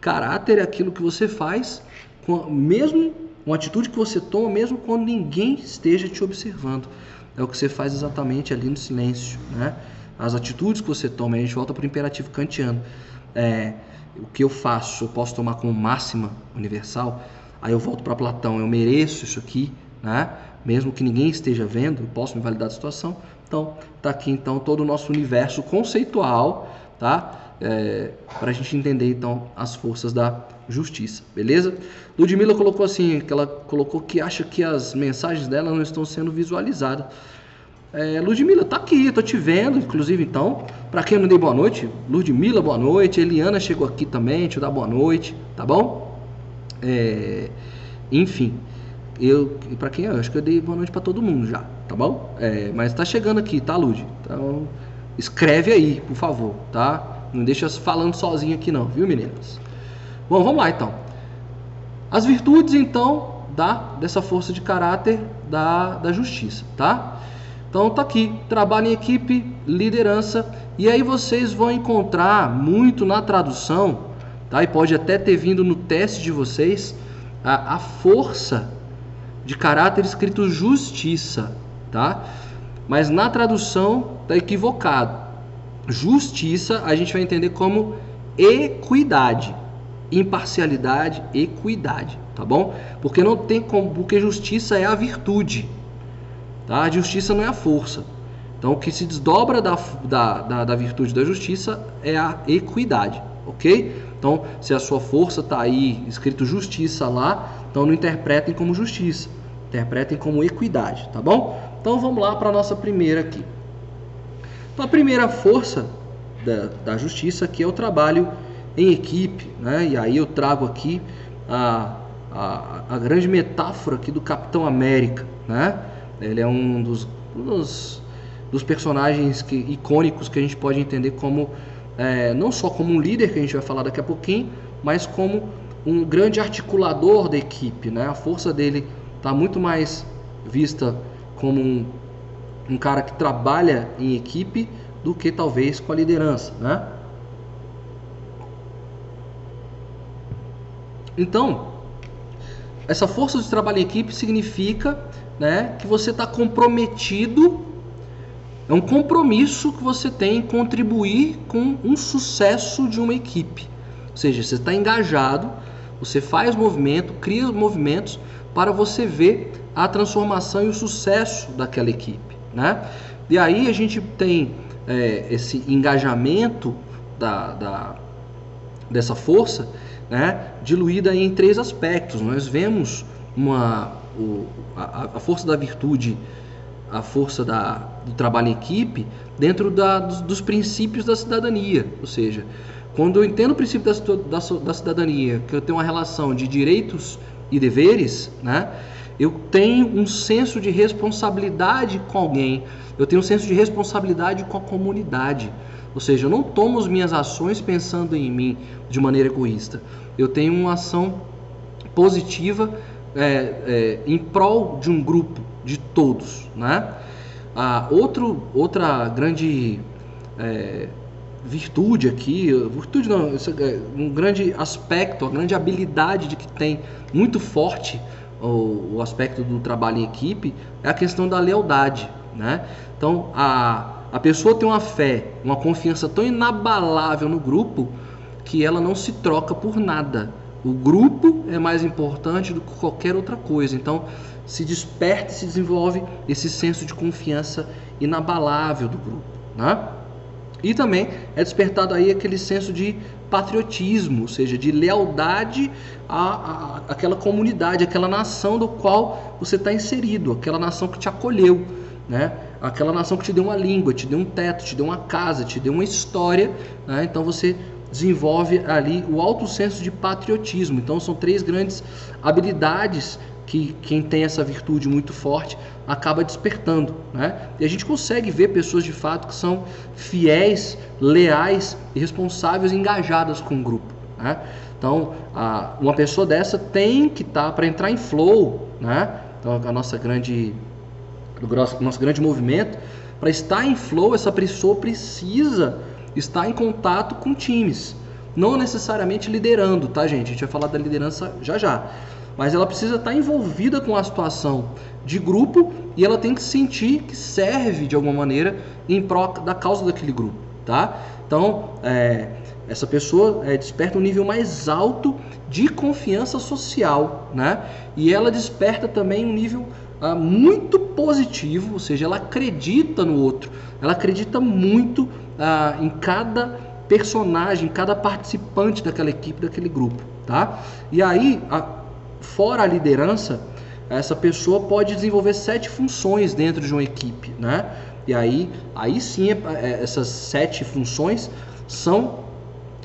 Caráter é aquilo que você faz, mesmo uma atitude que você toma, mesmo quando ninguém esteja te observando. É o que você faz exatamente ali no silêncio. Né? As atitudes que você toma, a gente volta para o imperativo kantiano. É, o que eu faço, eu posso tomar como máxima universal. Aí eu volto para Platão, eu mereço isso aqui, né? mesmo que ninguém esteja vendo, eu posso me validar a situação. Então, está aqui então todo o nosso universo conceitual, tá? É, para a gente entender então as forças da justiça, beleza? Ludmilla colocou assim, que ela colocou que acha que as mensagens dela não estão sendo visualizadas. É, Ludmilla, tá aqui, tô te vendo, inclusive então, para quem não dei boa noite, Ludmilla, boa noite, Eliana chegou aqui também, te dar boa noite, tá bom? É, enfim, eu, para quem eu acho que eu dei boa noite para todo mundo já, tá bom? É, mas tá chegando aqui, tá, Lud? Então, escreve aí, por favor, tá? Não deixa falando sozinho aqui não, viu, meninas? Bom, vamos lá então. As virtudes, então, da dessa força de caráter da, da justiça, tá? Então tá aqui, trabalho em equipe, liderança, e aí vocês vão encontrar muito na tradução, tá? E pode até ter vindo no teste de vocês a, a força de caráter escrito justiça, tá? Mas na tradução tá equivocado. Justiça a gente vai entender como equidade, imparcialidade, equidade, tá bom? Porque não tem como, porque justiça é a virtude. Tá? A justiça não é a força. Então, o que se desdobra da, da, da, da virtude da justiça é a equidade, ok? Então, se a sua força está aí escrito justiça lá, então não interpretem como justiça, interpretem como equidade, tá bom? Então, vamos lá para a nossa primeira aqui. Então, a primeira força da, da justiça aqui é o trabalho em equipe, né? E aí eu trago aqui a, a, a grande metáfora aqui do Capitão América, né? Ele é um dos, dos, dos personagens que, icônicos que a gente pode entender como é, não só como um líder que a gente vai falar daqui a pouquinho, mas como um grande articulador da equipe, né? A força dele está muito mais vista como um, um cara que trabalha em equipe do que talvez com a liderança, né? Então, essa força de trabalho em equipe significa né, que você está comprometido, é um compromisso que você tem em contribuir com um sucesso de uma equipe. Ou seja, você está engajado, você faz movimento, cria movimentos para você ver a transformação e o sucesso daquela equipe. Né? E aí a gente tem é, esse engajamento da, da, dessa força né, diluída em três aspectos. Nós vemos uma, o, a, a, força da virtude, a força da, do trabalho em equipe dentro da, dos, dos, princípios da cidadania. Ou seja, quando eu entendo o princípio da, da, da cidadania, que eu tenho uma relação de direitos e deveres, né, eu tenho um senso de responsabilidade com alguém, eu tenho um senso de responsabilidade com a comunidade. Ou seja, eu não tomo as minhas ações pensando em mim de maneira egoísta. Eu tenho uma ação positiva é, é, em prol de um grupo, de todos. Né? Ah, outro, outra grande é, virtude aqui, virtude não, é um grande aspecto, uma grande habilidade de que tem muito forte o, o aspecto do trabalho em equipe é a questão da lealdade. Né? Então, a, a pessoa tem uma fé, uma confiança tão inabalável no grupo que ela não se troca por nada. O grupo é mais importante do que qualquer outra coisa. Então, se desperta e se desenvolve esse senso de confiança inabalável do grupo, né? E também é despertado aí aquele senso de patriotismo, ou seja, de lealdade à, à, àquela comunidade, àquela nação do qual você está inserido, aquela nação que te acolheu, né? aquela nação que te deu uma língua, te deu um teto, te deu uma casa, te deu uma história. Né? Então você desenvolve ali o alto senso de patriotismo. Então são três grandes habilidades que quem tem essa virtude muito forte acaba despertando, né? E a gente consegue ver pessoas de fato que são fiéis, leais responsáveis, engajadas com o grupo, né? Então, a, uma pessoa dessa tem que estar tá, para entrar em flow, né? Então, a nossa grande, o nosso grande movimento, para estar em flow, essa pessoa precisa estar em contato com times, não necessariamente liderando, tá, gente? A gente vai falar da liderança já já mas ela precisa estar envolvida com a situação de grupo e ela tem que sentir que serve de alguma maneira em prol da causa daquele grupo, tá? Então, é, essa pessoa é, desperta um nível mais alto de confiança social, né? E ela desperta também um nível ah, muito positivo, ou seja, ela acredita no outro, ela acredita muito ah, em cada personagem, cada participante daquela equipe, daquele grupo, tá? E aí, a, fora a liderança, essa pessoa pode desenvolver sete funções dentro de uma equipe, né? E aí, aí sim, é, é, essas sete funções são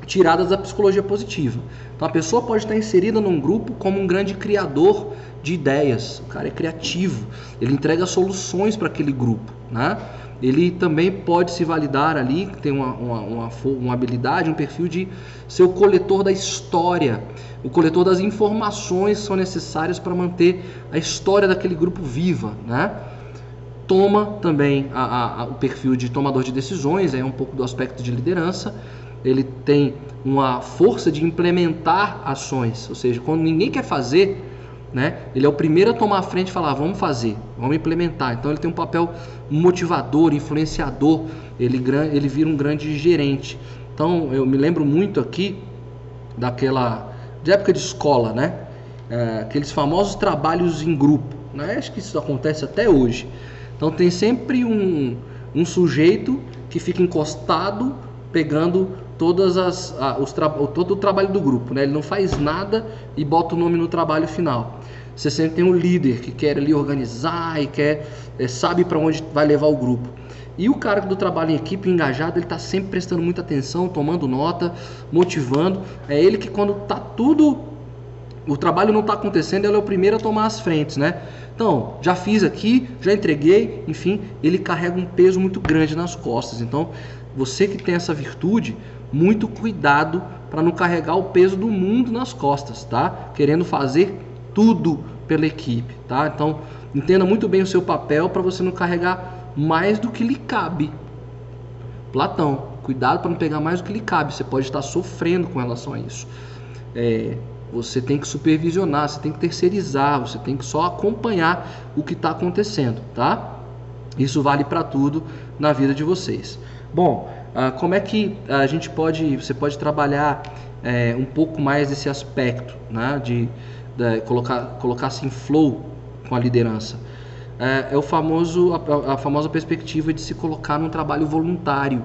tiradas da psicologia positiva. Então a pessoa pode estar inserida num grupo como um grande criador de ideias. O cara é criativo, ele entrega soluções para aquele grupo, né? Ele também pode se validar ali, tem uma, uma, uma, uma habilidade, um perfil de ser o coletor da história o coletor das informações que são necessárias para manter a história daquele grupo viva, né? Toma também a, a, o perfil de tomador de decisões, é um pouco do aspecto de liderança. Ele tem uma força de implementar ações, ou seja, quando ninguém quer fazer, né? Ele é o primeiro a tomar a frente e falar, vamos fazer, vamos implementar. Então ele tem um papel motivador, influenciador. Ele, ele vira um grande gerente. Então eu me lembro muito aqui daquela de época de escola, né? É, aqueles famosos trabalhos em grupo. Né? Acho que isso acontece até hoje. Então tem sempre um, um sujeito que fica encostado pegando todas as os todo o trabalho do grupo, né? Ele não faz nada e bota o nome no trabalho final. Você sempre tem um líder que quer ali organizar e quer é, sabe para onde vai levar o grupo. E o cara do trabalho em equipe, engajado, ele está sempre prestando muita atenção, tomando nota, motivando. É ele que quando tá tudo, o trabalho não está acontecendo, ele é o primeiro a tomar as frentes, né? Então, já fiz aqui, já entreguei, enfim, ele carrega um peso muito grande nas costas. Então, você que tem essa virtude, muito cuidado para não carregar o peso do mundo nas costas, tá? Querendo fazer tudo pela equipe, tá? Então, entenda muito bem o seu papel para você não carregar mais do que lhe cabe. Platão, cuidado para não pegar mais do que lhe cabe. Você pode estar sofrendo com relação a isso. É, você tem que supervisionar, você tem que terceirizar, você tem que só acompanhar o que está acontecendo, tá? Isso vale para tudo na vida de vocês. Bom, ah, como é que a gente pode, você pode trabalhar é, um pouco mais desse aspecto, né? De, de colocar, colocar-se em flow com a liderança é, é o famoso, a, a, famosa perspectiva de se colocar num trabalho voluntário.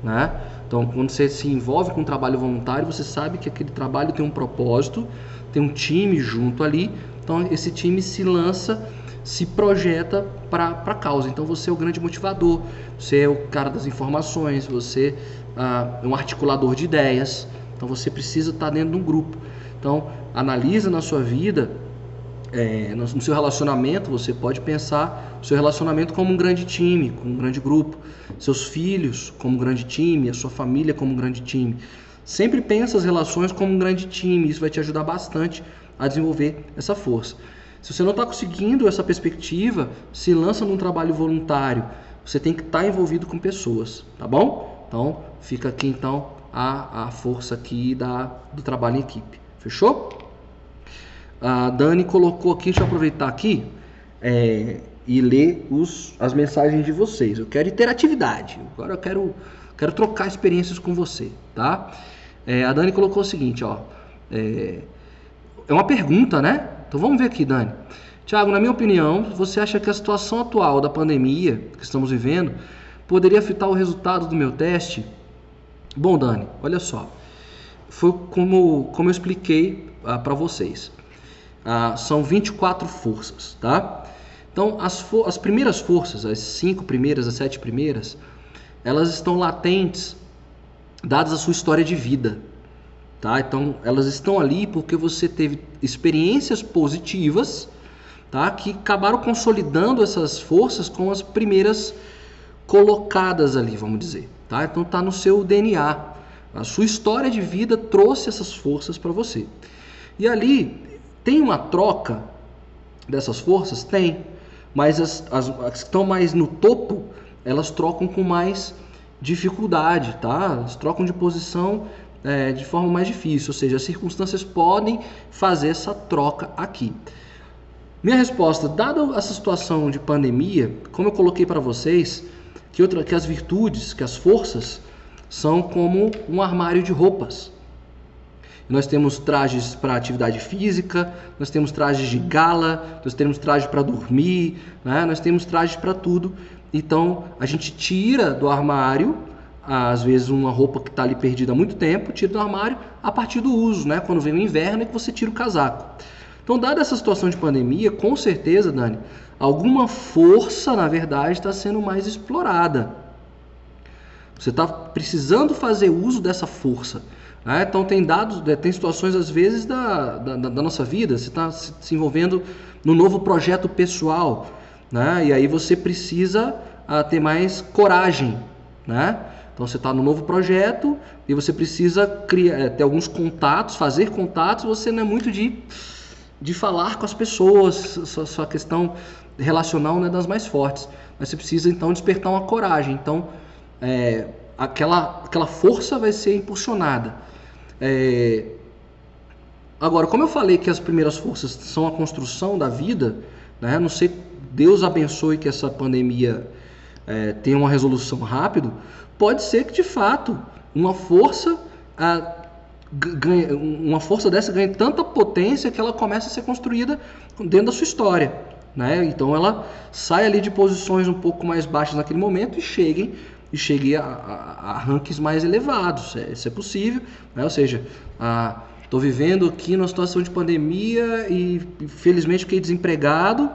Né? Então, quando você se envolve com um trabalho voluntário, você sabe que aquele trabalho tem um propósito, tem um time junto ali. Então, esse time se lança, se projeta para a causa. Então, você é o grande motivador, você é o cara das informações, você ah, é um articulador de ideias. Então, você precisa estar dentro de um grupo. Então, analisa na sua vida é, no seu relacionamento, você pode pensar o seu relacionamento como um grande time, como um grande grupo, seus filhos como um grande time, a sua família como um grande time. Sempre pensa as relações como um grande time, isso vai te ajudar bastante a desenvolver essa força. Se você não está conseguindo essa perspectiva, se lança num trabalho voluntário. Você tem que estar tá envolvido com pessoas, tá bom? Então, fica aqui então a, a força aqui da, do trabalho em equipe. Fechou? A Dani colocou aqui, deixa eu aproveitar aqui é, e ler os, as mensagens de vocês. Eu quero interatividade. Agora eu quero, quero trocar experiências com você, tá? É, a Dani colocou o seguinte, ó. É, é uma pergunta, né? Então vamos ver aqui, Dani. Tiago, na minha opinião, você acha que a situação atual da pandemia que estamos vivendo poderia afetar o resultado do meu teste? Bom, Dani, olha só. Foi como, como eu expliquei ah, para vocês ah, são 24 forças, tá? Então, as, as primeiras forças, as cinco primeiras, as sete primeiras, elas estão latentes dadas a sua história de vida. Tá? Então, elas estão ali porque você teve experiências positivas tá? que acabaram consolidando essas forças com as primeiras colocadas ali, vamos dizer. Tá? Então, está no seu DNA. A sua história de vida trouxe essas forças para você. E ali, tem uma troca dessas forças? Tem. Mas as, as, as que estão mais no topo, elas trocam com mais dificuldade, tá? Elas trocam de posição é, de forma mais difícil, ou seja, as circunstâncias podem fazer essa troca aqui. Minha resposta, dada essa situação de pandemia, como eu coloquei para vocês, que, outra, que as virtudes, que as forças são como um armário de roupas. Nós temos trajes para atividade física, nós temos trajes de gala, nós temos trajes para dormir, né? nós temos trajes para tudo. Então a gente tira do armário às vezes uma roupa que está ali perdida há muito tempo, tira do armário a partir do uso, né? Quando vem o inverno é que você tira o casaco. Então, dada essa situação de pandemia, com certeza, Dani, alguma força, na verdade, está sendo mais explorada. Você está precisando fazer uso dessa força. Né? Então, tem dados, né, tem situações, às vezes, da, da, da nossa vida, você está se envolvendo no novo projeto pessoal, né? e aí você precisa uh, ter mais coragem, né? Então você está no novo projeto e você precisa criar, é, ter alguns contatos, fazer contatos. Você não é muito de, de falar com as pessoas, sua, sua questão relacional não é das mais fortes. Mas você precisa então despertar uma coragem. Então é, aquela, aquela força vai ser impulsionada. É, agora, como eu falei que as primeiras forças são a construção da vida, né? Não sei, Deus abençoe que essa pandemia é, tenha uma resolução rápido pode ser que de fato uma força a, uma força dessa ganhe tanta potência que ela comece a ser construída dentro da sua história. Né? Então ela sai ali de posições um pouco mais baixas naquele momento e chegue, e chegue a, a, a rankings mais elevados. É, isso é possível. Né? Ou seja, estou vivendo aqui numa situação de pandemia e felizmente fiquei desempregado.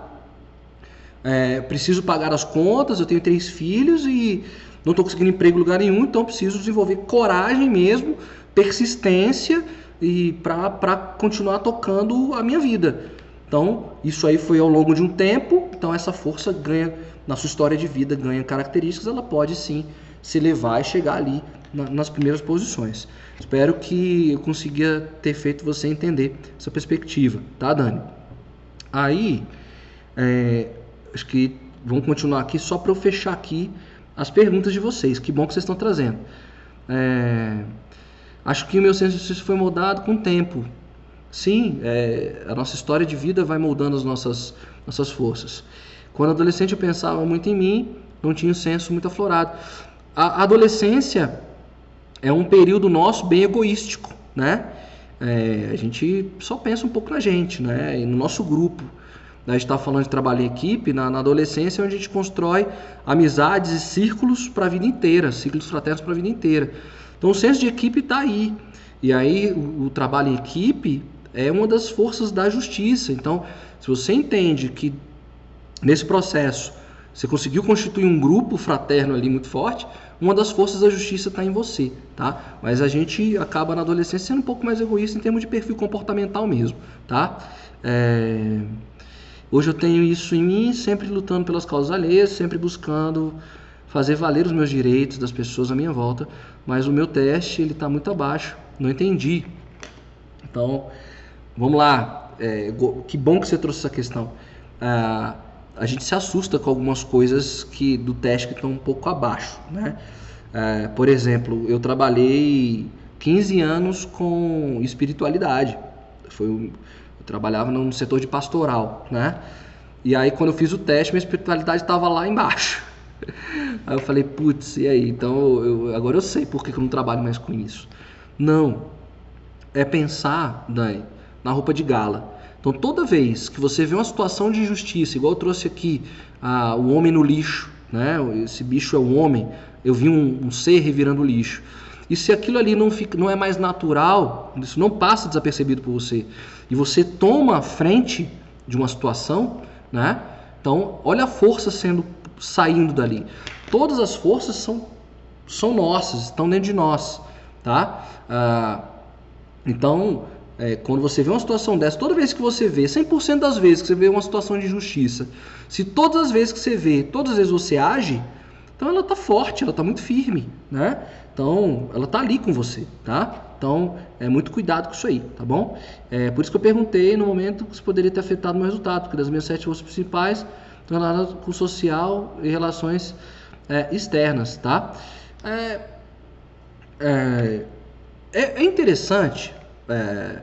É, preciso pagar as contas, eu tenho três filhos e não estou conseguindo emprego em lugar nenhum, então preciso desenvolver coragem mesmo, persistência e para continuar tocando a minha vida. Então, isso aí foi ao longo de um tempo, então essa força ganha, na sua história de vida, ganha características, ela pode sim se elevar e chegar ali na, nas primeiras posições. Espero que eu consiga ter feito você entender essa perspectiva, tá, Dani? Aí, é, acho que vamos continuar aqui só para eu fechar aqui as perguntas de vocês. Que bom que vocês estão trazendo. É, acho que o meu senso de justiça foi moldado com o tempo. Sim, é, a nossa história de vida vai moldando as nossas, nossas forças. Quando adolescente eu pensava muito em mim, não tinha um senso muito aflorado. A adolescência é um período nosso bem egoístico, né? É, a gente só pensa um pouco na gente, né? E no nosso grupo. A gente está falando de trabalho em equipe, na, na adolescência, onde a gente constrói amizades e círculos para a vida inteira, círculos fraternos para a vida inteira. Então o senso de equipe está aí. E aí o, o, trabalho em equipe é uma das forças da justiça. Então, se você entende que nesse processo você conseguiu constituir um grupo fraterno ali muito forte, uma das forças da justiça está em você, tá? Mas a gente acaba na adolescência sendo um pouco mais egoísta em termos de perfil comportamental mesmo, tá? É... Hoje eu tenho isso em mim, sempre lutando pelas causas alheias, sempre buscando fazer valer os meus direitos das pessoas à minha volta, mas o meu teste ele está muito abaixo, não entendi. Então, vamos lá. É, que bom que você trouxe essa questão. Ah, a gente se assusta com algumas coisas que do teste que estão um pouco abaixo, né? É, por exemplo, eu trabalhei 15 anos com espiritualidade. Foi trabalhava no setor de pastoral, né? E aí quando eu fiz o teste, minha espiritualidade estava lá embaixo. *laughs* Aí eu falei, putz, e aí? Então eu, agora eu sei por que eu não trabalho mais com isso. Não. É pensar, Dani, na roupa de gala. Então toda vez que você vê uma situação de injustiça, igual eu trouxe aqui ah, o homem no lixo, né? Esse bicho é um homem. Eu vi um, um ser revirando lixo. E se aquilo ali não, fica, não é mais natural, isso não passa desapercebido por você, e você toma a frente de uma situação, né? Então, olha a força sendo saindo dali. Todas as forças são, são nossas, estão dentro de nós. tá? Ah, então, é, quando você vê uma situação dessa, toda vez que você vê, 100% das vezes que você vê uma situação de injustiça, se todas as vezes que você vê, todas as vezes você age, então ela está forte, ela está muito firme, né? Então, ela está ali com você, tá? Então, é muito cuidado com isso aí, tá bom? É por isso que eu perguntei no momento que isso poderia ter afetado meu resultado, porque das minhas sete forças principais relacionadas com social e relações é, externas, tá? É, é, é interessante é,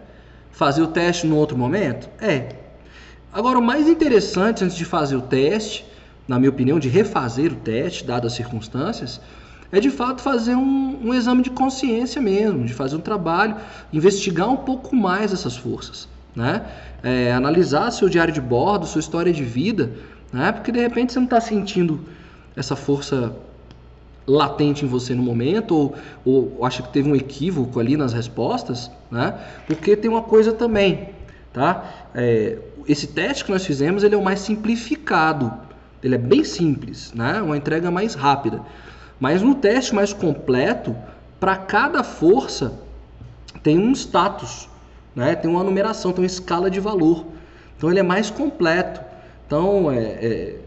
fazer o teste no outro momento? É. Agora, o mais interessante antes de fazer o teste, na minha opinião, de refazer o teste, dadas as circunstâncias, é de fato fazer um, um, exame de consciência mesmo, de fazer um trabalho, investigar um pouco mais essas forças, né? É, analisar seu diário de bordo, sua história de vida, né? Porque de repente você não está sentindo essa força latente em você no momento, ou, ou acha que teve um equívoco ali nas respostas, né? Porque tem uma coisa também, tá? É, esse teste que nós fizemos, ele é o mais simplificado, ele é bem simples, né? Uma entrega mais rápida. Mas no teste mais completo, para cada força tem um status, né? Tem uma numeração, tem uma escala de valor. Então ele é mais completo. Então é, é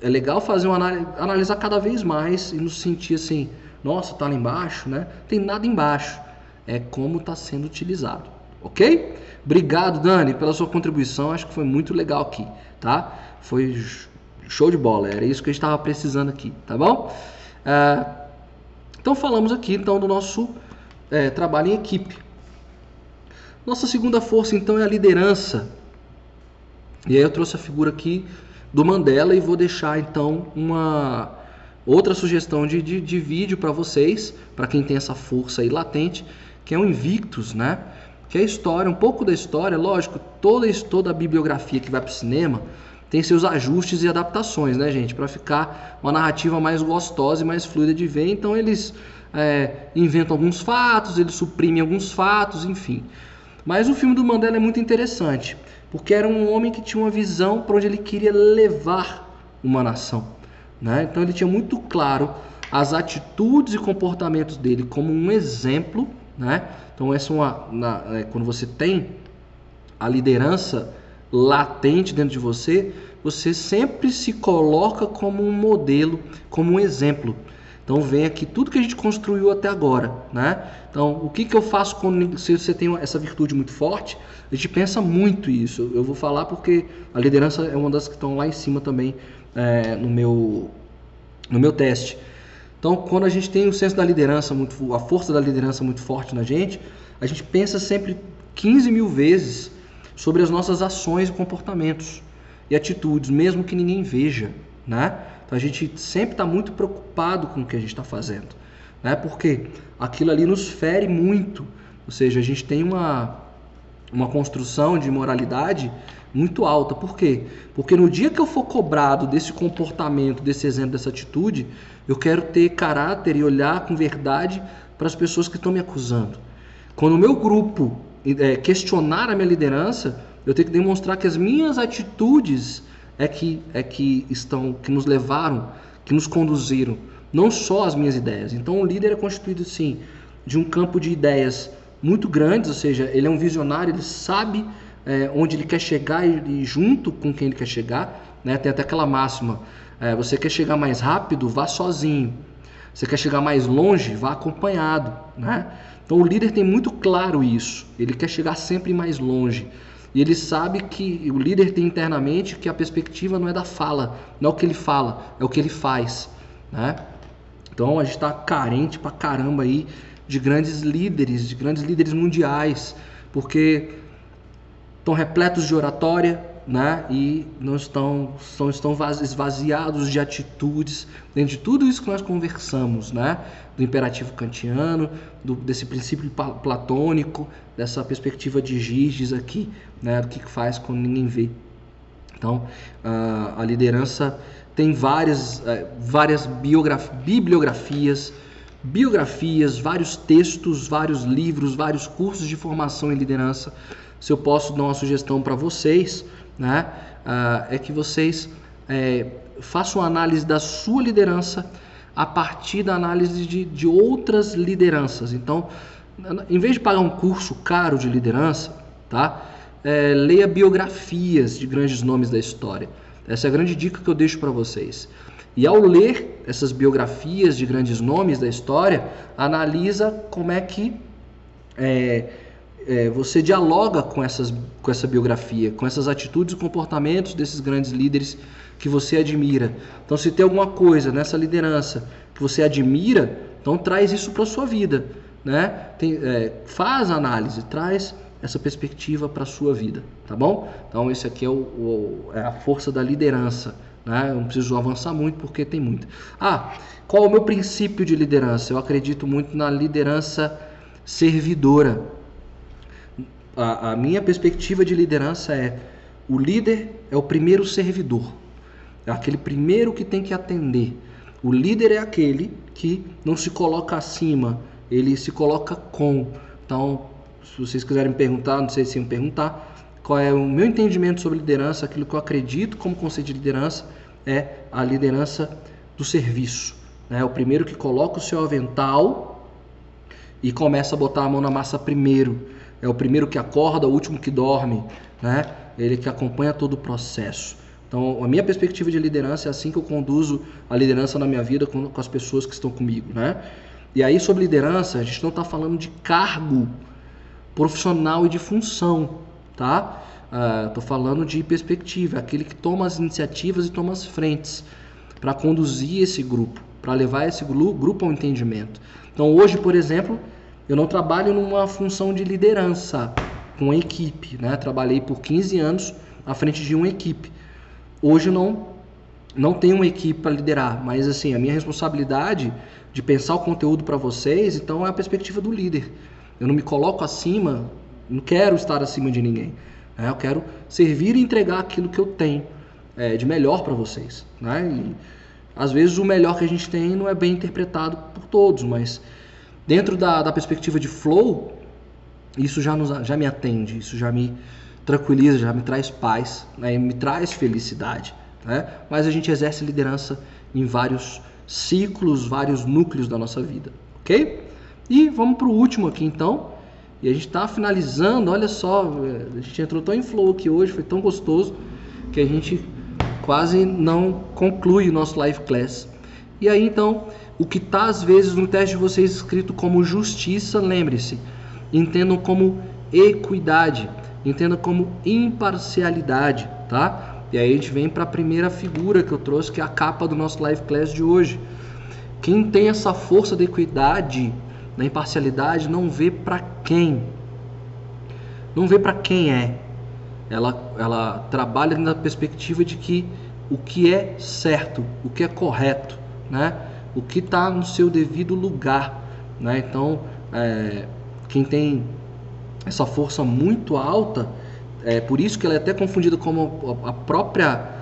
é legal fazer uma análise, analisar cada vez mais e nos sentir assim, nossa, tá lá embaixo, né? Tem nada embaixo. É como está sendo utilizado, ok? Obrigado, Dani, pela sua contribuição. Acho que foi muito legal aqui, tá? Foi show de bola. Era isso que a gente estava precisando aqui, tá bom? É, então falamos aqui então do nosso é, trabalho em equipe. Nossa segunda força então é a liderança. E aí eu trouxe a figura aqui do Mandela e vou deixar então uma outra sugestão de, de, de vídeo para vocês, para quem tem essa força aí latente, que é o Invictus, né? Que é a história, um pouco da história, lógico, toda, toda a bibliografia que vai para o cinema tem seus ajustes e adaptações, né, gente? Para ficar uma narrativa mais gostosa e mais fluida de ver. Então eles é, inventam alguns fatos, eles suprimem alguns fatos, enfim. Mas o filme do Mandela é muito interessante porque era um homem que tinha uma visão para onde ele queria levar uma nação. Né? Então ele tinha muito claro as atitudes e comportamentos dele como um exemplo. Né? Então essa é uma, na, é, quando você tem a liderança latente dentro de você, você sempre se coloca como um modelo, como um exemplo. Então vem aqui tudo que a gente construiu até agora, né? Então o que, que eu faço quando se você tem essa virtude muito forte? A gente pensa muito isso. Eu vou falar porque a liderança é uma das que estão lá em cima também é, no meu no meu teste. Então quando a gente tem o senso da liderança muito, a força da liderança muito forte na gente, a gente pensa sempre 15 mil vezes sobre as nossas ações e comportamentos e atitudes, mesmo que ninguém veja, né? Então a gente sempre está muito preocupado com o que a gente está fazendo, né? Porque aquilo ali nos fere muito, ou seja, a gente tem uma uma construção de moralidade muito alta. Por quê? Porque no dia que eu for cobrado desse comportamento, desse exemplo, dessa atitude, eu quero ter caráter e olhar com verdade para as pessoas que estão me acusando. Quando o meu grupo é, questionar a minha liderança, eu tenho que demonstrar que as minhas atitudes é que, é que estão, que nos levaram, que nos conduziram, não só as minhas ideias. Então o líder é constituído sim de um campo de ideias muito grandes, ou seja, ele é um visionário, ele sabe é, onde ele quer chegar e, junto com quem ele quer chegar, né? Tem até aquela máxima: é, você quer chegar mais rápido, vá sozinho. Você quer chegar mais longe, vá acompanhado, né? Então o líder tem muito claro isso. Ele quer chegar sempre mais longe. E ele sabe que o líder tem internamente que a perspectiva não é da fala, não é o que ele fala, é o que ele faz, né? Então a gente está carente pra caramba aí de grandes líderes, de grandes líderes mundiais, porque estão repletos de oratória, né? E não estão, são, estão esvaziados de atitudes, dentro de tudo isso que nós conversamos, né? Do imperativo kantiano, do, desse princípio platônico, dessa perspectiva de Giges aqui, né? Do que faz quando ninguém vê. Então, a liderança tem várias, é, várias bibliografias, biografias, vários textos, vários livros, vários cursos de formação em liderança. Se eu posso dar uma sugestão para vocês, né, uh, é que vocês é, façam análise da sua liderança, a partir da análise de, de outras lideranças. Então, em vez de pagar um curso caro de liderança, tá? É, leia biografias de grandes nomes da história. Essa é a grande dica que eu deixo para vocês. E ao ler essas biografias de grandes nomes da história, analisa como é que é, é, você dialoga com, essas, com essa biografia, com essas atitudes e comportamentos desses grandes líderes que você admira. Então, se tem alguma coisa nessa liderança que você admira, então traz isso para sua vida, né? Tem, é, faz a análise, traz essa perspectiva para a sua vida, tá bom? Então, esse aqui é, o, o, é a força da liderança. Né? Eu não preciso avançar muito porque tem muito. Ah, qual é o meu princípio de liderança? Eu acredito muito na liderança servidora. A, a minha perspectiva de liderança é o líder é o primeiro servidor. É aquele primeiro que tem que atender. O líder é aquele que não se coloca acima, ele se coloca com. Então, se vocês quiserem perguntar, não sei se iam perguntar, qual é o meu entendimento sobre liderança, aquilo que eu acredito como conceito de liderança é a liderança do serviço. É o primeiro que coloca o seu avental e começa a botar a mão na massa primeiro. É o primeiro que acorda, o último que dorme, né? Ele que acompanha todo o processo. Então, a minha perspectiva de liderança é assim que eu conduzo a liderança na minha vida com, com as pessoas que estão comigo, né? E aí, sobre liderança, a gente não está falando de cargo profissional e de função, tá? Estou uh, falando de perspectiva, aquele que toma as iniciativas e toma as frentes para conduzir esse grupo, para levar esse grupo ao entendimento. Então, hoje, por exemplo, eu não trabalho numa função de liderança com a equipe, né? Trabalhei por 15 anos à frente de uma equipe. Hoje não não tenho uma equipe para liderar, mas assim, a minha responsabilidade de pensar o conteúdo para vocês, então é a perspectiva do líder. Eu não me coloco acima, não quero estar acima de ninguém. Né? Eu quero servir e entregar aquilo que eu tenho é, de melhor para vocês. Né? E, às vezes o melhor que a gente tem não é bem interpretado por todos, mas dentro da, da perspectiva de flow, isso já, nos, já me atende, isso já me tranquiliza, já me traz paz, né, me traz felicidade. Né? Mas a gente exerce liderança em vários ciclos, vários núcleos da nossa vida, ok? E vamos para o último aqui então. E a gente está finalizando, olha só, a gente entrou tão em flow aqui hoje, foi tão gostoso, que a gente quase não conclui o nosso live class. E aí então, o que está às vezes no teste de vocês escrito como justiça, lembre-se, entendam como equidade. Entenda como imparcialidade, tá? E aí a gente vem para a primeira figura que eu trouxe, que é a capa do nosso live class de hoje. Quem tem essa força da equidade, da imparcialidade, não vê para quem. Não vê para quem é. Ela, ela trabalha na perspectiva de que o que é certo, o que é correto, né? O que está no seu devido lugar, né? Então, é, quem tem essa força muito alta, é por isso que ela é até confundida como a própria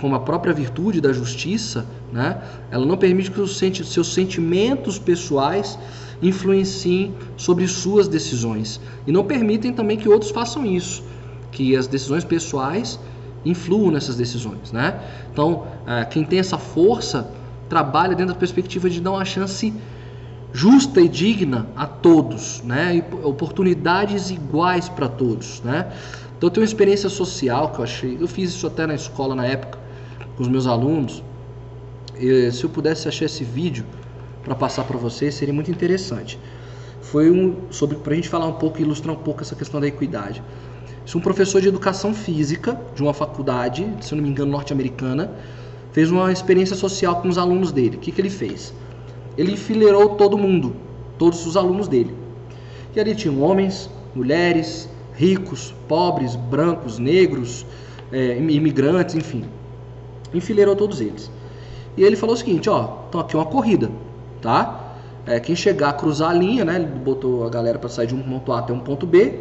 como a própria virtude da justiça, né? Ela não permite que os seus sentimentos pessoais influenciem sobre suas decisões e não permitem também que outros façam isso, que as decisões pessoais influam nessas decisões, né? Então, é, quem tem essa força trabalha dentro da perspectiva de dar uma chance justa e digna a todos, né? E oportunidades iguais para todos, né? Então tenho uma experiência social que eu achei, eu fiz isso até na escola na época com os meus alunos. E, se eu pudesse achar esse vídeo para passar para vocês seria muito interessante. Foi um sobre para a gente falar um pouco ilustrar um pouco essa questão da equidade. Isso um professor de educação física de uma faculdade, se eu não me engano, norte-americana, fez uma experiência social com os alunos dele. O que, que ele fez? ele enfileirou todo mundo, todos os alunos dele. E ali tinham homens, mulheres, ricos, pobres, brancos, negros, é, imigrantes, enfim. Enfileirou todos eles. E ele falou o seguinte, ó, então aqui é uma corrida, tá? É, quem chegar a cruzar a linha, né? Ele botou a galera para sair de um ponto A até um ponto B.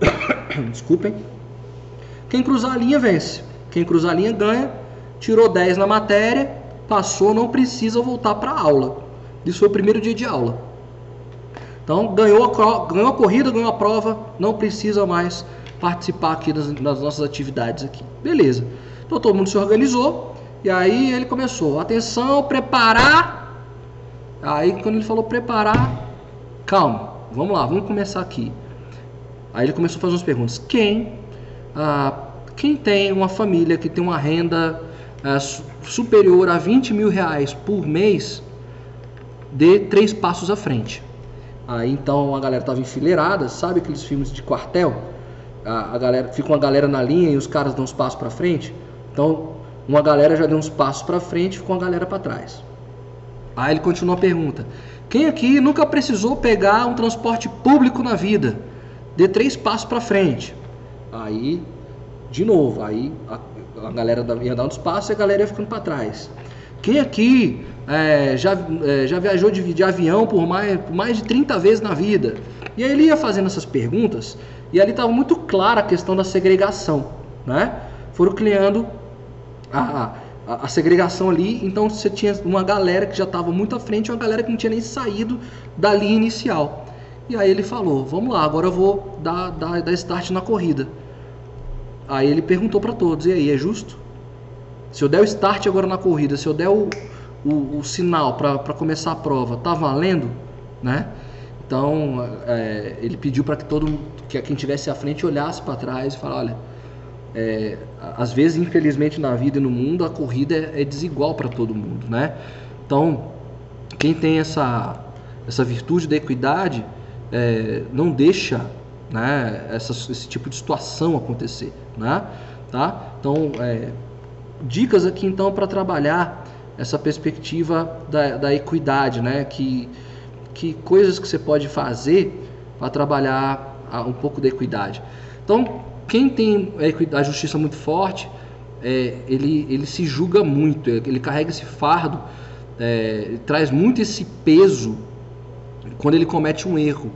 *coughs* Desculpem. Quem cruzar a linha vence. Quem cruzar a linha ganha. Tirou 10 na matéria, passou, não precisa voltar para a aula. Isso foi o primeiro dia de aula. Então, ganhou a, ganhou a corrida, ganhou a prova, não precisa mais participar aqui das, das nossas atividades aqui. Beleza. Então, todo mundo se organizou E aí ele começou, atenção, preparar. Aí quando ele falou preparar, calma, vamos lá, vamos começar aqui. Aí ele começou a fazer umas perguntas. Quem, ah, quem tem uma família que tem uma renda superior a 20 mil reais por mês, dê três passos à frente. Aí então a galera estava enfileirada, sabe aqueles filmes de quartel? A, a, galera fica uma galera na linha e os caras dão uns passos para frente. Então uma galera já deu uns passos para frente, ficou uma galera para trás. Aí ele continua a pergunta: quem aqui nunca precisou pegar um transporte público na vida? Dê três passos para frente. Aí, de novo, aí a, a galera ia dar uns passos e a galera ia ficando para trás. Quem aqui é, já, é, já viajou de, de, avião por mais, por mais de 30 vezes na vida? E aí ele ia fazendo essas perguntas e ali estava muito clara a questão da segregação. Né? Foram criando a, a, a, segregação ali, então você tinha uma galera que já estava muito à frente e uma galera que não tinha nem saído da linha inicial. E aí ele falou: Vamos lá, agora eu vou dar, dar, dar start na corrida. Aí ele perguntou para todos: E aí, é justo? Se eu der o start agora na corrida, se eu der o, o, o sinal para começar a prova, tá valendo? Né? Então é, ele pediu para que todo que quem tivesse à frente olhasse para trás e falasse: Olha, é, às vezes, infelizmente, na vida e no mundo, a corrida é, é desigual para todo mundo, né? Então, quem tem essa, essa virtude da equidade é, não deixa né, essa, esse tipo de situação acontecer, né? Tá? Então, é, dicas aqui então para trabalhar essa perspectiva da, da equidade, né? Que, que coisas que você pode fazer para trabalhar um pouco da equidade. Então, quem tem a justiça muito forte, é, ele, ele se julga muito, ele carrega esse fardo, é, traz muito esse peso quando ele comete um erro.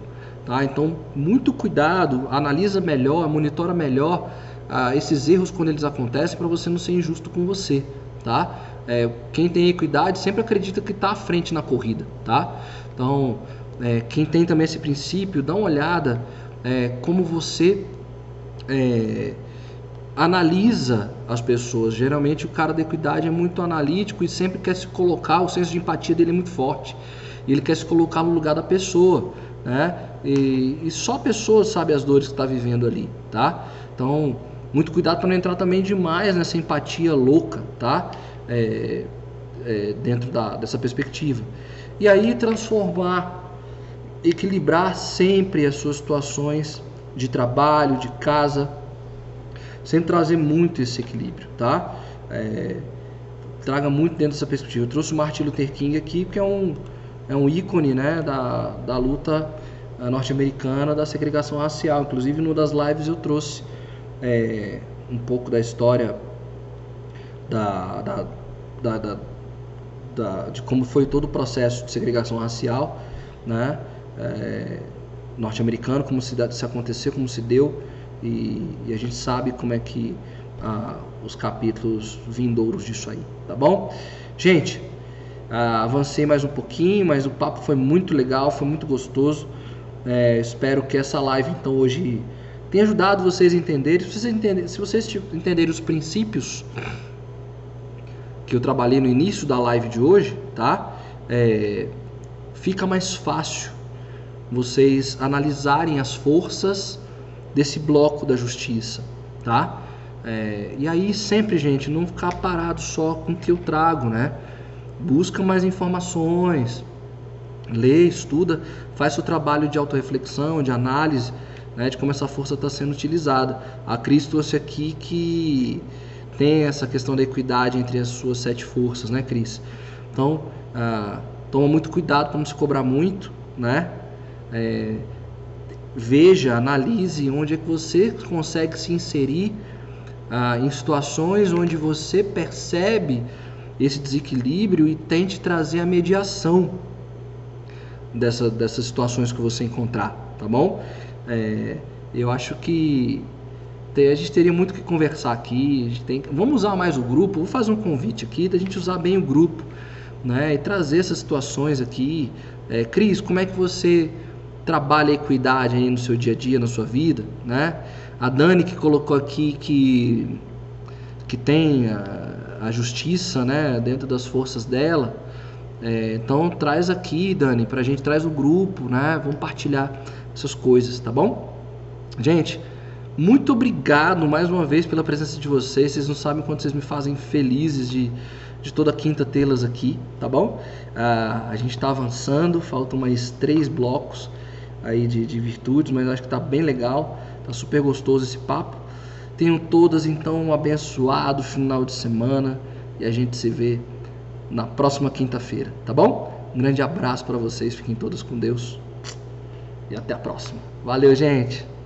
Tá? Então, muito cuidado, analisa melhor, monitora melhor ah, esses erros quando eles acontecem para você não ser injusto com você. Tá? É, quem tem equidade sempre acredita que está à frente na corrida. Tá? Então, é, quem tem também esse princípio, dá uma olhada é, como você é, analisa as pessoas. Geralmente o cara da equidade é muito analítico e sempre quer se colocar, o senso de empatia dele é muito forte. Ele quer se colocar no lugar da pessoa, né? E, e só a pessoa sabe as dores que está vivendo ali, tá? Então, muito cuidado para não entrar também demais nessa empatia louca, tá? É, é, dentro da, dessa perspectiva. E aí transformar, equilibrar sempre as suas situações de trabalho, de casa, sempre trazer muito esse equilíbrio, tá? É, traga muito dentro dessa perspectiva. Eu trouxe o Martin Luther King aqui, que é um, é um ícone né, da, da luta norte-americana da segregação racial. Inclusive, numa das lives eu trouxe é, um pouco da história da, da, da, da, de como foi todo o processo de segregação racial, né? É, norte-americano, como se, se aconteceu, como se deu, e, e, a gente sabe como é que ah, os capítulos vindouros disso aí, tá bom? Gente, ah, avancei mais um pouquinho, mas o papo foi muito legal, foi muito gostoso. É, espero que essa live então hoje tenha ajudado vocês a entenderem. Se vocês entenderem, se vocês entenderem os princípios que eu trabalhei no início da live de hoje, tá? É, fica mais fácil vocês analisarem as forças desse bloco da justiça, tá? É, e aí sempre, gente, não ficar parado só com o que eu trago, né? Busca mais informações, lê, estuda, faz seu trabalho de autorreflexão, de análise, né, de como essa força está sendo utilizada. A Cris trouxe aqui que tem essa questão da equidade entre as suas sete forças, né, Cris? Então, ah, toma muito cuidado para não se cobrar muito, né? É, veja, analise onde é que você consegue se inserir ah, em situações onde você percebe esse desequilíbrio e tente trazer a mediação dessa, dessas situações que você encontrar, tá bom? É, eu acho que a gente teria muito que conversar aqui. Tem, vamos usar mais o grupo. Vou fazer um convite aqui da gente usar bem o grupo, né? E trazer essas situações aqui. É, Cris, como é que você trabalha a equidade aí no seu dia a dia, na sua vida, né? A Dani que colocou aqui que, que tem a, a justiça, né, dentro das forças dela. É, então traz aqui, Dani, pra gente, traz o grupo, né? Vamos partilhar essas coisas, tá bom? Gente, muito obrigado mais uma vez pela presença de vocês. Vocês não sabem quanto vocês me fazem felizes de, de toda quinta tê-las aqui, tá bom? Ah, a gente está avançando, faltam mais três blocos aí de, de virtudes, mas acho que tá bem legal, tá super gostoso esse papo. Tenham todas então um abençoado final de semana e a gente se vê na próxima quinta-feira, tá bom? Um grande abraço para vocês, fiquem todos com Deus e até a próxima. Valeu, gente!